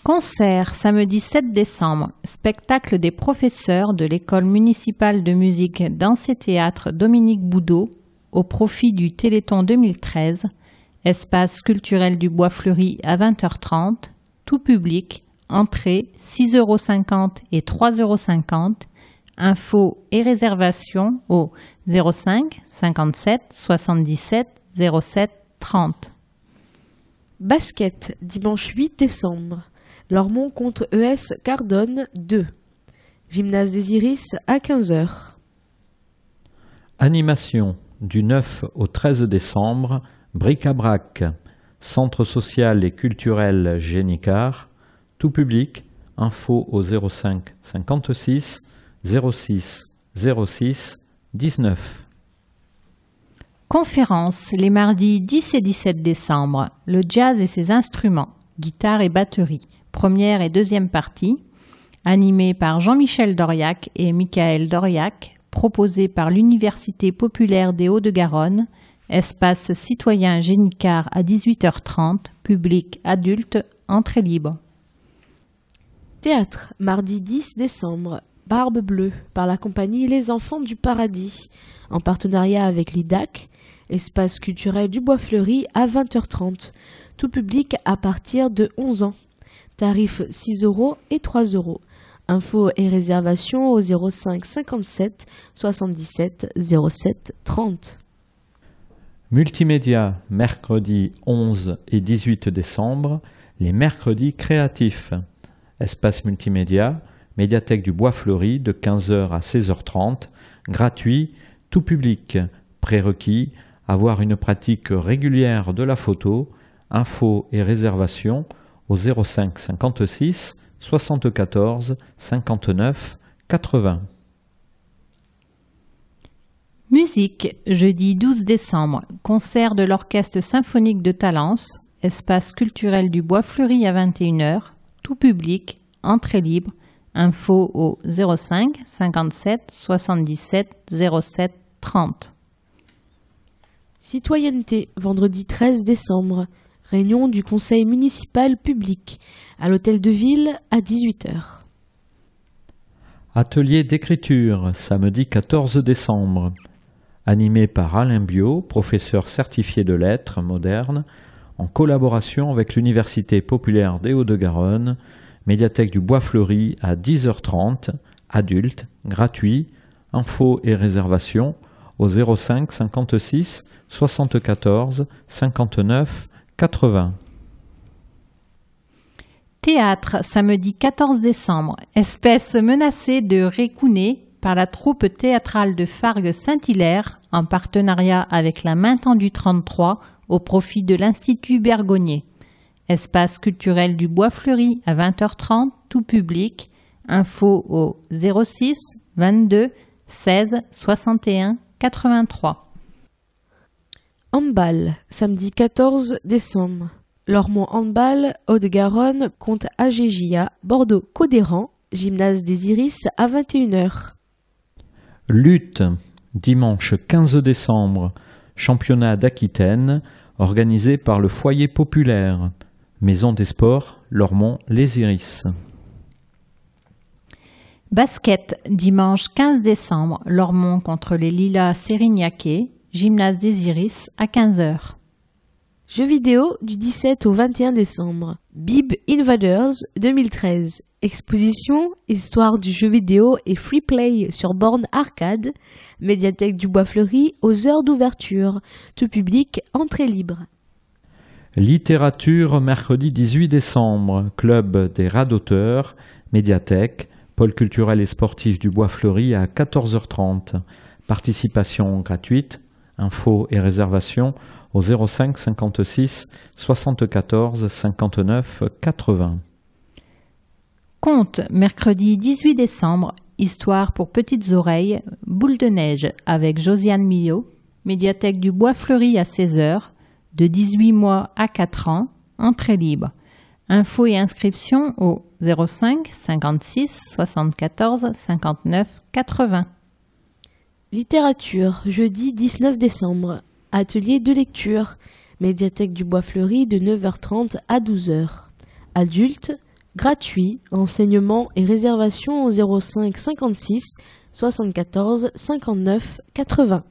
Concert samedi 7 décembre. Spectacle des professeurs de l'école municipale de musique Danse et Théâtre Dominique Boudot au profit du Téléthon 2013. Espace culturel du Bois Fleuri à 20h30. Tout public. Entrée 6,50 euros et 3,50 euros. Infos et réservations au 05 57 77 07 30. Basket, dimanche 8 décembre. Lormont contre ES Cardone 2. Gymnase des Iris à 15h. Animation du 9 au 13 décembre, bric-à-brac, Centre social et culturel Génicard, tout public, info au 05 56 06 06 19. Conférence les mardis 10 et 17 décembre. Le jazz et ses instruments, guitare et batterie. Première et deuxième partie. Animé par Jean-Michel Doriac et Michael Doriac. Proposé par l'Université populaire des Hauts-de-Garonne. Espace citoyen Génicard à 18h30. Public adulte. Entrée libre. Théâtre, mardi 10 décembre. Barbe Bleue par la compagnie Les Enfants du Paradis, en partenariat avec l'IDAC, espace culturel du Bois Fleuri à 20h30, tout public à partir de 11 ans. Tarif 6 euros et 3 euros. Infos et réservations au 05 57 77 07 30. Multimédia, mercredi 11 et 18 décembre, les mercredis créatifs. Espace multimédia, médiathèque du Bois Fleuri de 15h à 16h30, gratuit, tout public, prérequis, avoir une pratique régulière de la photo, infos et réservations au 05 56 74 59 80. Musique, jeudi 12 décembre, concert de l'Orchestre symphonique de Talence, espace culturel du Bois Fleuri à 21h, tout public, entrée libre, info au 05 57 77 07 30. Citoyenneté, vendredi 13 décembre, réunion du conseil municipal public à l'hôtel de ville à 18h. Atelier d'écriture, samedi 14 décembre, animé par Alain Bio, professeur certifié de lettres modernes, en collaboration avec l'Université populaire des Hauts-de-Garonne, médiathèque du Bois Fleuri à 10h30, adulte, gratuit, infos et réservations au 05 56 74 59 80. Théâtre, samedi 14 décembre. Espèce menacée de récouner par la troupe théâtrale de Fargue Saint-Hilaire en partenariat avec la Main tendue 33 au profit de l'Institut Bergonnier. Espace culturel du Bois Fleuri à 20h30, tout public. Info au 06 22 16 61 83. Handball, samedi 14 décembre. Lormont Handball, Haute-Garonne contre AGJA, Bordeaux Codéran, Gymnase des Iris à 21h. Lutte, dimanche 15 décembre, championnat d'Aquitaine, organisé par le Foyer populaire. Maison des sports, Lormont Les Iris. Basket, dimanche 15 décembre, Lormont contre les Lilas Sérignaquet, Gymnase des Iris à 15h. Jeux vidéo du 17 au 21 décembre. Bib Invaders 2013. Exposition, histoire du jeu vidéo et free play sur borne arcade. Médiathèque du Bois Fleuri aux heures d'ouverture. Tout public, entrée libre. Littérature, mercredi 18 décembre, Club des radoteurs, médiathèque, pôle culturel et sportif du Bois Fleuri à 14h30. Participation gratuite, infos et réservations au 05 56 74 59 80. Conte, mercredi 18 décembre, Histoire pour petites oreilles, Boule de neige avec Josiane Millot, médiathèque du Bois Fleuri à 16h, de 18 mois à 4 ans, entrée libre. Infos et inscriptions au 05 56 74 59 80. Littérature, jeudi 19 décembre. Atelier de lecture. Médiathèque du Bois Fleuri de 9h30 à 12h. Adultes, gratuit. Enseignement et réservation au 05 56 74 59 80.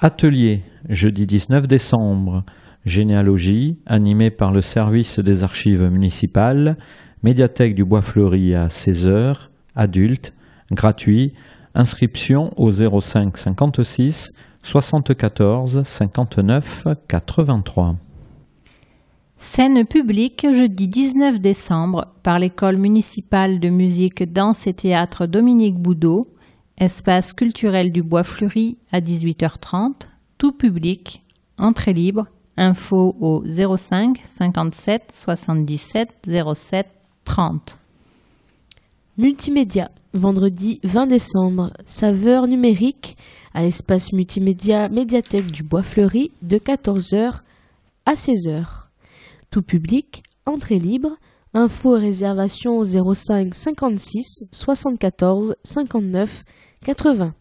Atelier, jeudi 19 décembre. Généalogie, animé par le service des archives municipales. Médiathèque du Bois Fleuri à 16h. Adultes, gratuit. Inscription au 05 56 74 59 83. Scène publique jeudi 19 décembre par l'école municipale de musique, danse et théâtre Dominique Boudot, espace culturel du Bois Fleuri à 18h30, tout public, entrée libre, info au 05 57 77 07 30. Multimédia, vendredi 20 décembre, saveur numérique à l'espace multimédia médiathèque du Bois Fleuri de 14h à 16h. Tout public, entrée libre, info et réservation au 05 56 74 59 80.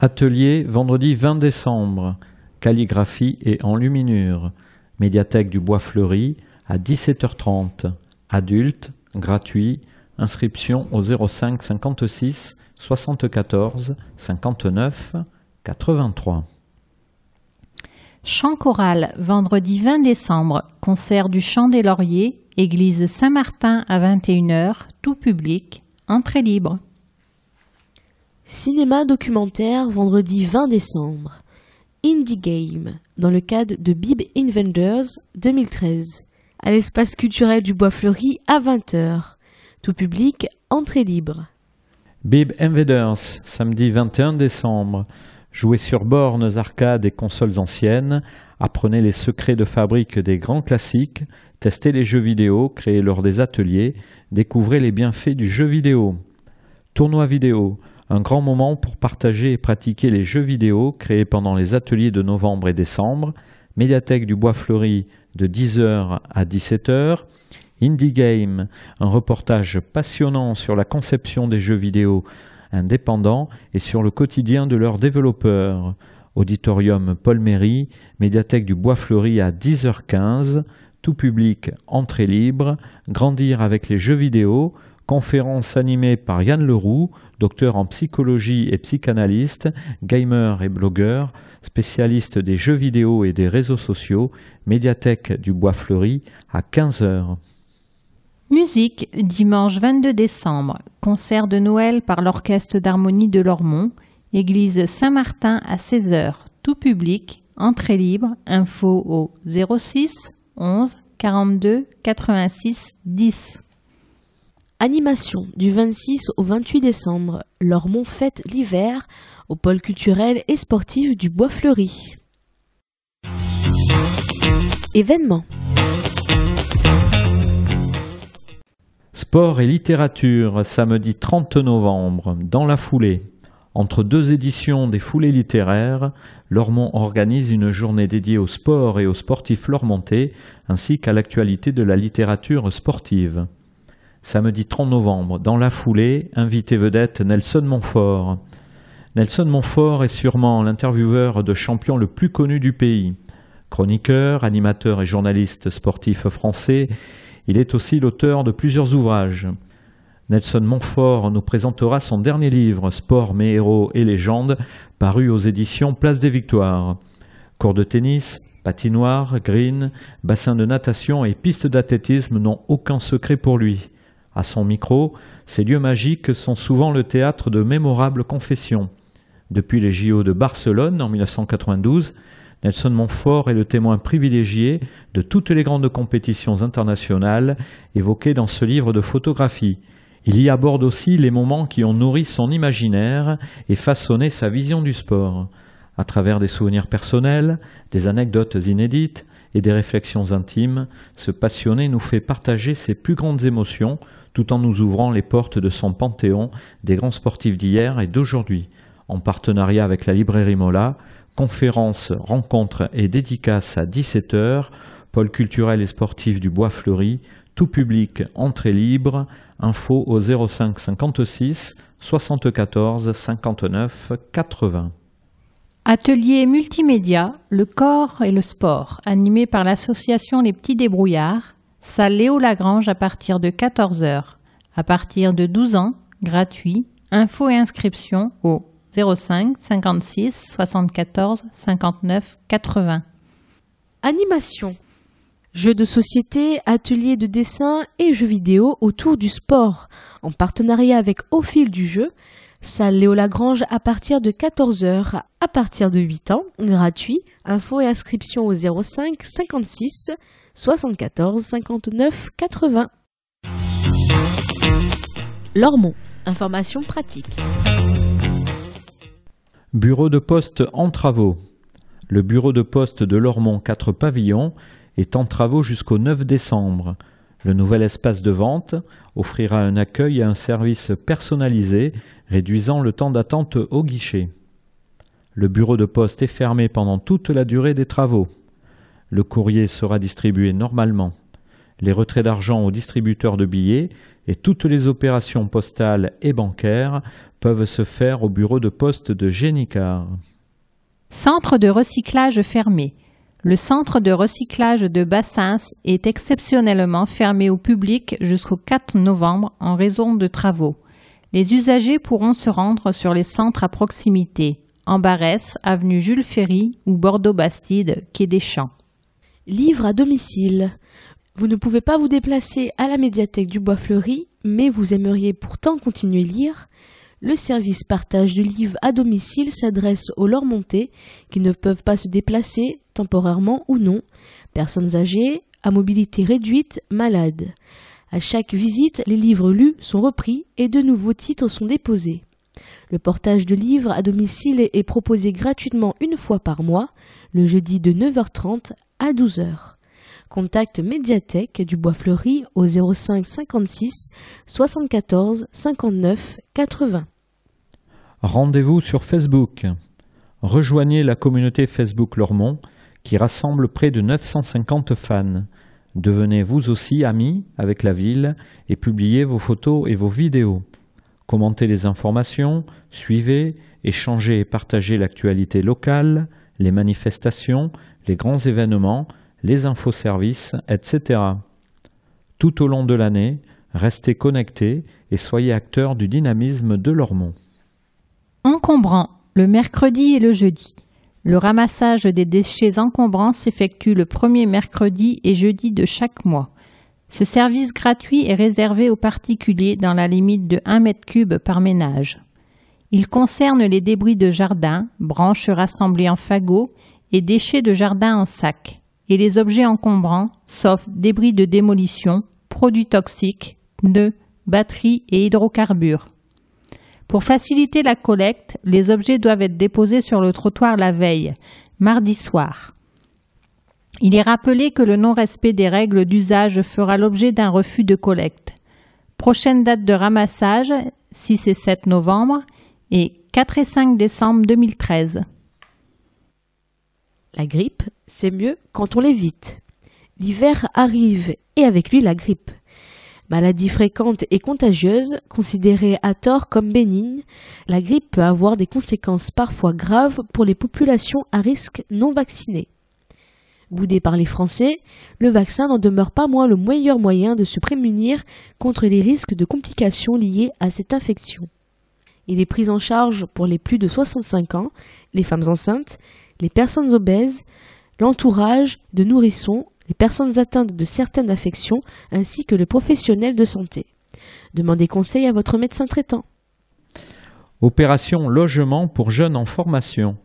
Atelier vendredi 20 décembre, calligraphie et enluminure, médiathèque du Bois Fleuri à 17h30, adulte, gratuit, inscription au 05 56 74 59 83. Chant choral, vendredi 20 décembre, concert du Chant des Lauriers, église Saint-Martin à 21h, tout public, entrée libre. Cinéma documentaire, vendredi 20 décembre. Indie Game, dans le cadre de Bib Inventors 2013, à l'espace culturel du Bois Fleuri à 20h. Tout public, entrée libre. Bib Invaders, samedi 21 décembre. Jouez sur bornes, arcades et consoles anciennes, apprenez les secrets de fabrique des grands classiques, testez les jeux vidéo créés lors des ateliers, découvrez les bienfaits du jeu vidéo. Tournoi vidéo, un grand moment pour partager et pratiquer les jeux vidéo créés pendant les ateliers de novembre et décembre, médiathèque du Bois Fleuri de 10h à 17h, Indie Game, un reportage passionnant sur la conception des jeux vidéo indépendants et sur le quotidien de leurs développeurs. Auditorium Paul Méry, médiathèque du Bois Fleuri à 10h15, tout public, entrée libre, grandir avec les jeux vidéo, conférence animée par Yann Leroux, docteur en psychologie et psychanalyste, gamer et blogueur, spécialiste des jeux vidéo et des réseaux sociaux, médiathèque du Bois Fleuri à 15h. Musique, dimanche 22 décembre, concert de Noël par l'Orchestre d'harmonie de Lormont, église Saint-Martin à 16h, tout public, entrée libre, info au 06 11 42 86 10. Animation du 26 au 28 décembre, Lormont fête l'hiver au pôle culturel et sportif du Bois Fleuri. Événements. Sport et littérature, samedi 30 novembre, dans la foulée. Entre deux éditions des foulées littéraires, Lormont organise une journée dédiée au sport et aux sportifs lormontais, ainsi qu'à l'actualité de la littérature sportive. Samedi 30 novembre, dans la foulée, invité vedette Nelson Montfort. Nelson Montfort est sûrement l'intervieweur de champion le plus connu du pays. Chroniqueur, animateur et journaliste sportif français, il est aussi l'auteur de plusieurs ouvrages. Nelson Montfort nous présentera son dernier livre, Sport, mes héros et légendes, paru aux éditions Place des Victoires. Cours de tennis, patinoire, green, bassin de natation et piste d'athlétisme n'ont aucun secret pour lui. À son micro, ces lieux magiques sont souvent le théâtre de mémorables confessions. Depuis les JO de Barcelone en 1992, Nelson Montfort est le témoin privilégié de toutes les grandes compétitions internationales évoquées dans ce livre de photographie. Il y aborde aussi les moments qui ont nourri son imaginaire et façonné sa vision du sport. À travers des souvenirs personnels, des anecdotes inédites et des réflexions intimes, ce passionné nous fait partager ses plus grandes émotions tout en nous ouvrant les portes de son panthéon des grands sportifs d'hier et d'aujourd'hui. En partenariat avec la librairie Mola, conférences, rencontres et dédicaces à 17h, pôle culturel et sportif du Bois Fleuri, tout public, entrée libre, info au 05 56 74 59 80. Atelier multimédia, le corps et le sport, animé par l'association Les Petits Débrouillards, salle Léo Lagrange à partir de 14h. À partir de 12 ans, gratuit, info et inscription au 05 56 74 59 80. Animation. Jeux de société, ateliers de dessin et jeux vidéo autour du sport, en partenariat avec Au fil du jeu, Salle Léo Lagrange à partir de 14h, à partir de 8 ans, gratuit. Info et inscription au 05 56 74 59 80. Lormont, information pratique. Bureau de poste en travaux. Le bureau de poste de Lormont 4 pavillons est en travaux jusqu'au 9 décembre. Le nouvel espace de vente offrira un accueil et un service personnalisé, réduisant le temps d'attente au guichet. Le bureau de poste est fermé pendant toute la durée des travaux. Le courrier sera distribué normalement. Les retraits d'argent aux distributeurs de billets et toutes les opérations postales et bancaires peuvent se faire au bureau de poste de Génicard. Centre de recyclage fermé. Le centre de recyclage de Bassins est exceptionnellement fermé au public jusqu'au 4 novembre en raison de travaux. Les usagers pourront se rendre sur les centres à proximité, en Barès, avenue Jules Ferry ou Bordeaux-Bastide, quai des Champs. Livre à domicile. Vous ne pouvez pas vous déplacer à la médiathèque du Bois Fleuri, mais vous aimeriez pourtant continuer à lire le service partage de livres à domicile s'adresse aux Lormontais qui ne peuvent pas se déplacer, temporairement ou non, personnes âgées, à mobilité réduite, malades. À chaque visite, les livres lus sont repris et de nouveaux titres sont déposés. Le portage de livres à domicile est proposé gratuitement une fois par mois, le jeudi de 9h30 à 12h. Contact médiathèque du Bois Fleuri au 05 56 74 59 80. Rendez-vous sur Facebook. Rejoignez la communauté Facebook Lormont qui rassemble près de 950 fans. Devenez vous aussi amis avec la ville et publiez vos photos et vos vidéos. Commentez les informations, suivez, échangez et partagez l'actualité locale, les manifestations, les grands événements, les infoservices, etc. Tout au long de l'année, restez connectés et soyez acteurs du dynamisme de Lormont. Encombrant, le mercredi et le jeudi. Le ramassage des déchets encombrants s'effectue le premier mercredi et jeudi de chaque mois. Ce service gratuit est réservé aux particuliers dans la limite de 1 m3 par ménage. Il concerne les débris de jardin, branches rassemblées en fagots et déchets de jardin en sac, et les objets encombrants, sauf débris de démolition, produits toxiques, pneus, batteries et hydrocarbures. Pour faciliter la collecte, les objets doivent être déposés sur le trottoir la veille, mardi soir. Il est rappelé que le non-respect des règles d'usage fera l'objet d'un refus de collecte. Prochaine date de ramassage 6 et 7 novembre et 4 et 5 décembre 2013. La grippe, c'est mieux quand on l'évite. L'hiver arrive et avec lui la grippe. Maladie fréquente et contagieuse, considérée à tort comme bénigne, la grippe peut avoir des conséquences parfois graves pour les populations à risque non vaccinées. Boudé par les Français, le vaccin n'en demeure pas moins le meilleur moyen de se prémunir contre les risques de complications liées à cette infection. Il est pris en charge pour les plus de 65 ans, les femmes enceintes, les personnes obèses, l'entourage de nourrissons les personnes atteintes de certaines affections ainsi que les professionnels de santé. Demandez conseil à votre médecin traitant. Opération logement pour jeunes en formation.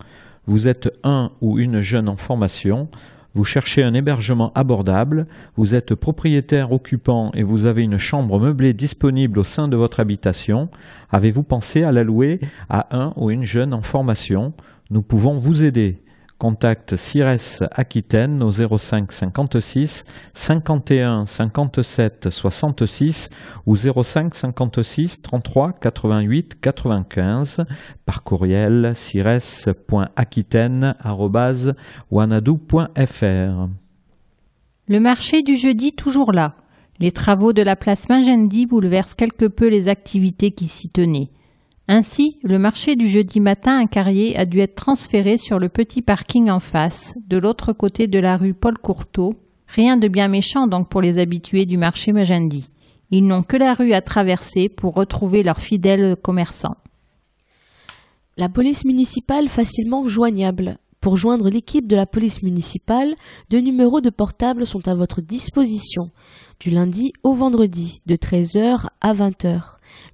Vous êtes un ou une jeune en formation, vous cherchez un hébergement abordable, vous êtes propriétaire occupant et vous avez une chambre meublée disponible au sein de votre habitation, avez-vous pensé à la louer à un ou une jeune en formation? Nous pouvons vous aider. Contacte CIRES Aquitaine au 05 56 51 57 66 ou 05 56 33 88 95 par courriel cires.aquitaine.wanadou.fr. Le marché du jeudi toujours là. Les travaux de la place Magendi bouleversent quelque peu les activités qui s'y tenaient. Ainsi, le marché du jeudi matin à Carrier a dû être transféré sur le petit parking en face, de l'autre côté de la rue Paul Courteau. Rien de bien méchant donc pour les habitués du marché Magendie. Ils n'ont que la rue à traverser pour retrouver leurs fidèles commerçants. La police municipale facilement joignable. Pour joindre l'équipe de la police municipale, deux numéros de portable sont à votre disposition, du lundi au vendredi, de 13h à 20h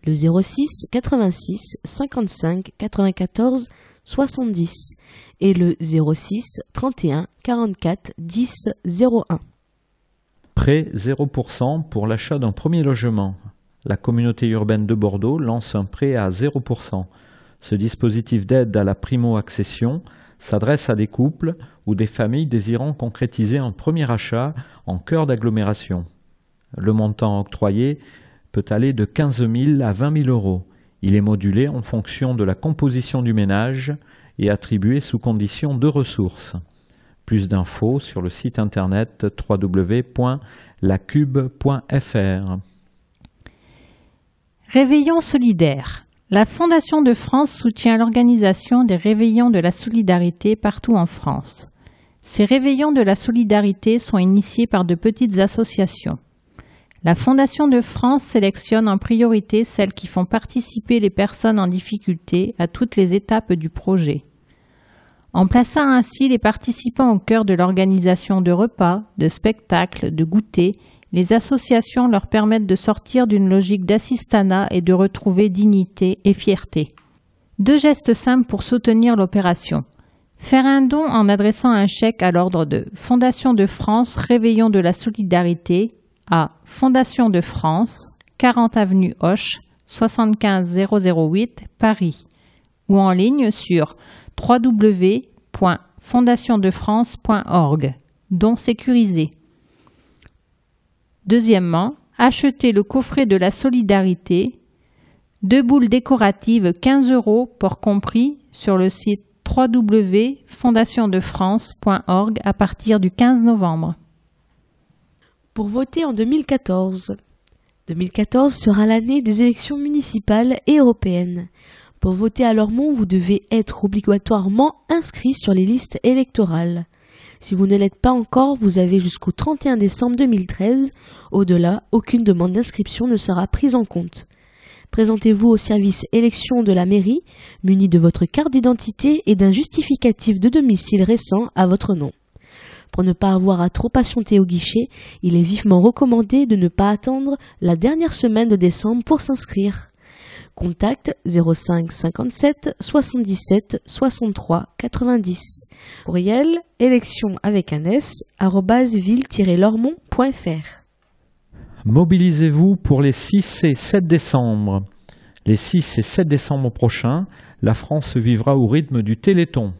le 06 86 55 94 70 et le 06 31 44 10 01. Prêt 0% pour l'achat d'un premier logement. La communauté urbaine de Bordeaux lance un prêt à 0%. Ce dispositif d'aide à la primo-accession s'adresse à des couples ou des familles désirant concrétiser un premier achat en cœur d'agglomération. Le montant octroyé peut aller de 15 000 à 20 000 euros. Il est modulé en fonction de la composition du ménage et attribué sous condition de ressources. Plus d'infos sur le site internet www.lacube.fr. Réveillon solidaire. La Fondation de France soutient l'organisation des réveillons de la solidarité partout en France. Ces réveillons de la solidarité sont initiés par de petites associations. La Fondation de France sélectionne en priorité celles qui font participer les personnes en difficulté à toutes les étapes du projet. En plaçant ainsi les participants au cœur de l'organisation de repas, de spectacles, de goûters, les associations leur permettent de sortir d'une logique d'assistanat et de retrouver dignité et fierté. Deux gestes simples pour soutenir l'opération. Faire un don en adressant un chèque à l'ordre de Fondation de France Réveillon de la Solidarité à Fondation de France, 40 avenue Hoche, 75008 Paris ou en ligne sur www.fondationdefrance.org, dont sécurisé. Deuxièmement, acheter le coffret de la solidarité, deux boules décoratives 15 euros pour compris sur le site www.fondationdefrance.org à partir du 15 novembre pour voter en 2014. 2014 sera l'année des élections municipales et européennes. Pour voter à Lormont, vous devez être obligatoirement inscrit sur les listes électorales. Si vous ne l'êtes pas encore, vous avez jusqu'au 31 décembre 2013. Au-delà, aucune demande d'inscription ne sera prise en compte. Présentez-vous au service élection de la mairie, muni de votre carte d'identité et d'un justificatif de domicile récent à votre nom. Pour ne pas avoir à trop patienter au guichet, il est vivement recommandé de ne pas attendre la dernière semaine de décembre pour s'inscrire. Contact 05 57 77 63 90. Courriel élection avec un S ville-lormont.fr. Mobilisez-vous pour les 6 et 7 décembre. Les 6 et 7 décembre prochains, la France vivra au rythme du Téléthon.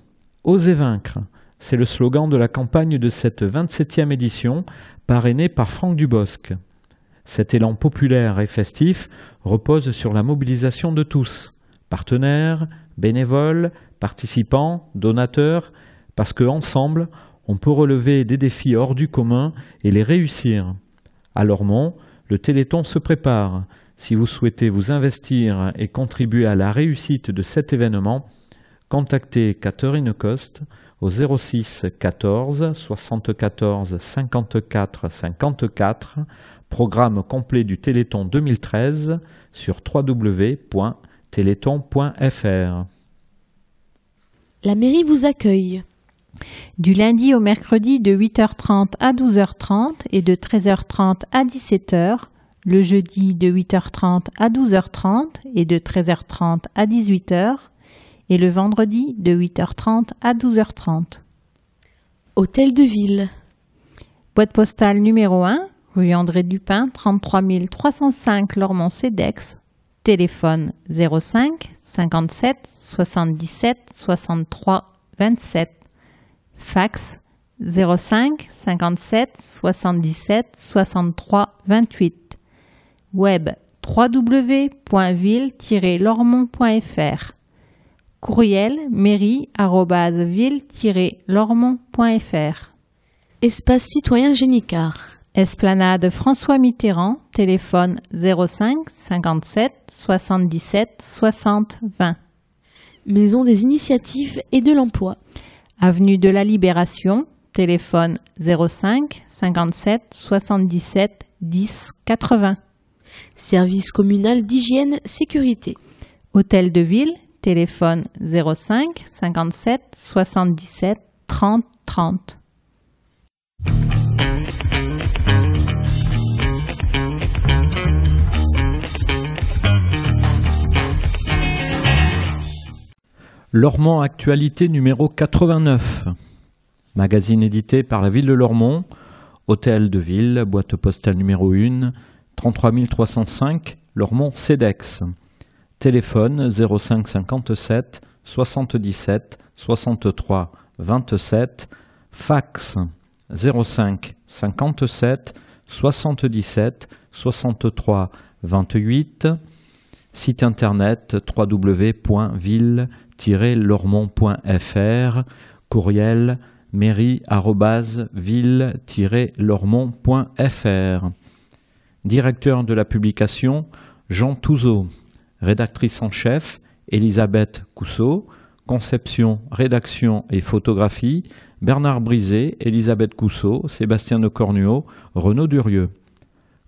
Osez vaincre. C'est le slogan de la campagne de cette 27e édition, parrainée par Franck Dubosc. Cet élan populaire et festif repose sur la mobilisation de tous, partenaires, bénévoles, participants, donateurs, parce qu'ensemble, on peut relever des défis hors du commun et les réussir. À Lormont, le Téléthon se prépare. Si vous souhaitez vous investir et contribuer à la réussite de cet événement, contactez Catherine Coste au 06 14 74 54 54, programme complet du Téléthon 2013 sur www.téléthon.fr. La mairie vous accueille. Du lundi au mercredi de 8h30 à 12h30 et de 13h30 à 17h, le jeudi de 8h30 à 12h30 et de 13h30 à 18h, et le vendredi de 8h30 à 12h30. Hôtel de ville. Boîte postale numéro 1, rue André Dupin, 33 305 Lormont-Cedex. Téléphone 05 57 77 63 27. Fax 05 57 77 63 28. Web www.ville-lormont.fr. Courriel mairie-ville-lormont.fr. Espace citoyen Génicard. Esplanade François Mitterrand, téléphone 05 57 77 60 20. Maison des initiatives et de l'emploi. Avenue de la Libération, téléphone 05 57 77 10 80. Service communal d'hygiène sécurité. Hôtel de ville, téléphone 05 57 77 30 30. Lormont Actualité numéro 89. Magazine édité par la ville de Lormont. Hôtel de ville, boîte postale numéro 1, 33 305, Lormont CEDEX. Téléphone 05 57 77 63 27. Fax 05 57 77 63 28. Site internet www.ville-lormont.fr. Courriel mairie-ville-lormont.fr. Directeur de la publication, Jean Touzeau. Rédactrice en chef, Elisabeth Cousseau. Conception, rédaction et photographie, Bernard Brisé, Elisabeth Cousseau, Sébastien de Cornuau, Renaud Durieux.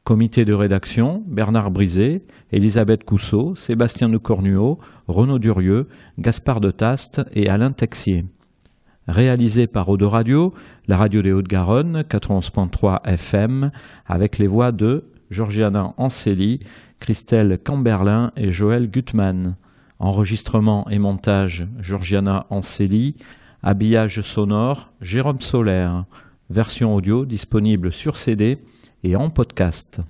Comité de rédaction, Bernard Brisé, Elisabeth Cousseau, Sébastien de Cornuau, Renaud Durieux, Gaspard de Taste et Alain Texier. Réalisé par Odo Radio, la radio des Hauts-de-Garonne, 91.3 FM, avec les voix de Georgiana Anceli, Christelle Camberlin et Joël Gutmann. Enregistrement et montage Georgiana Anceli. Habillage sonore Jérôme Solaire. Version audio disponible sur CD et en podcast.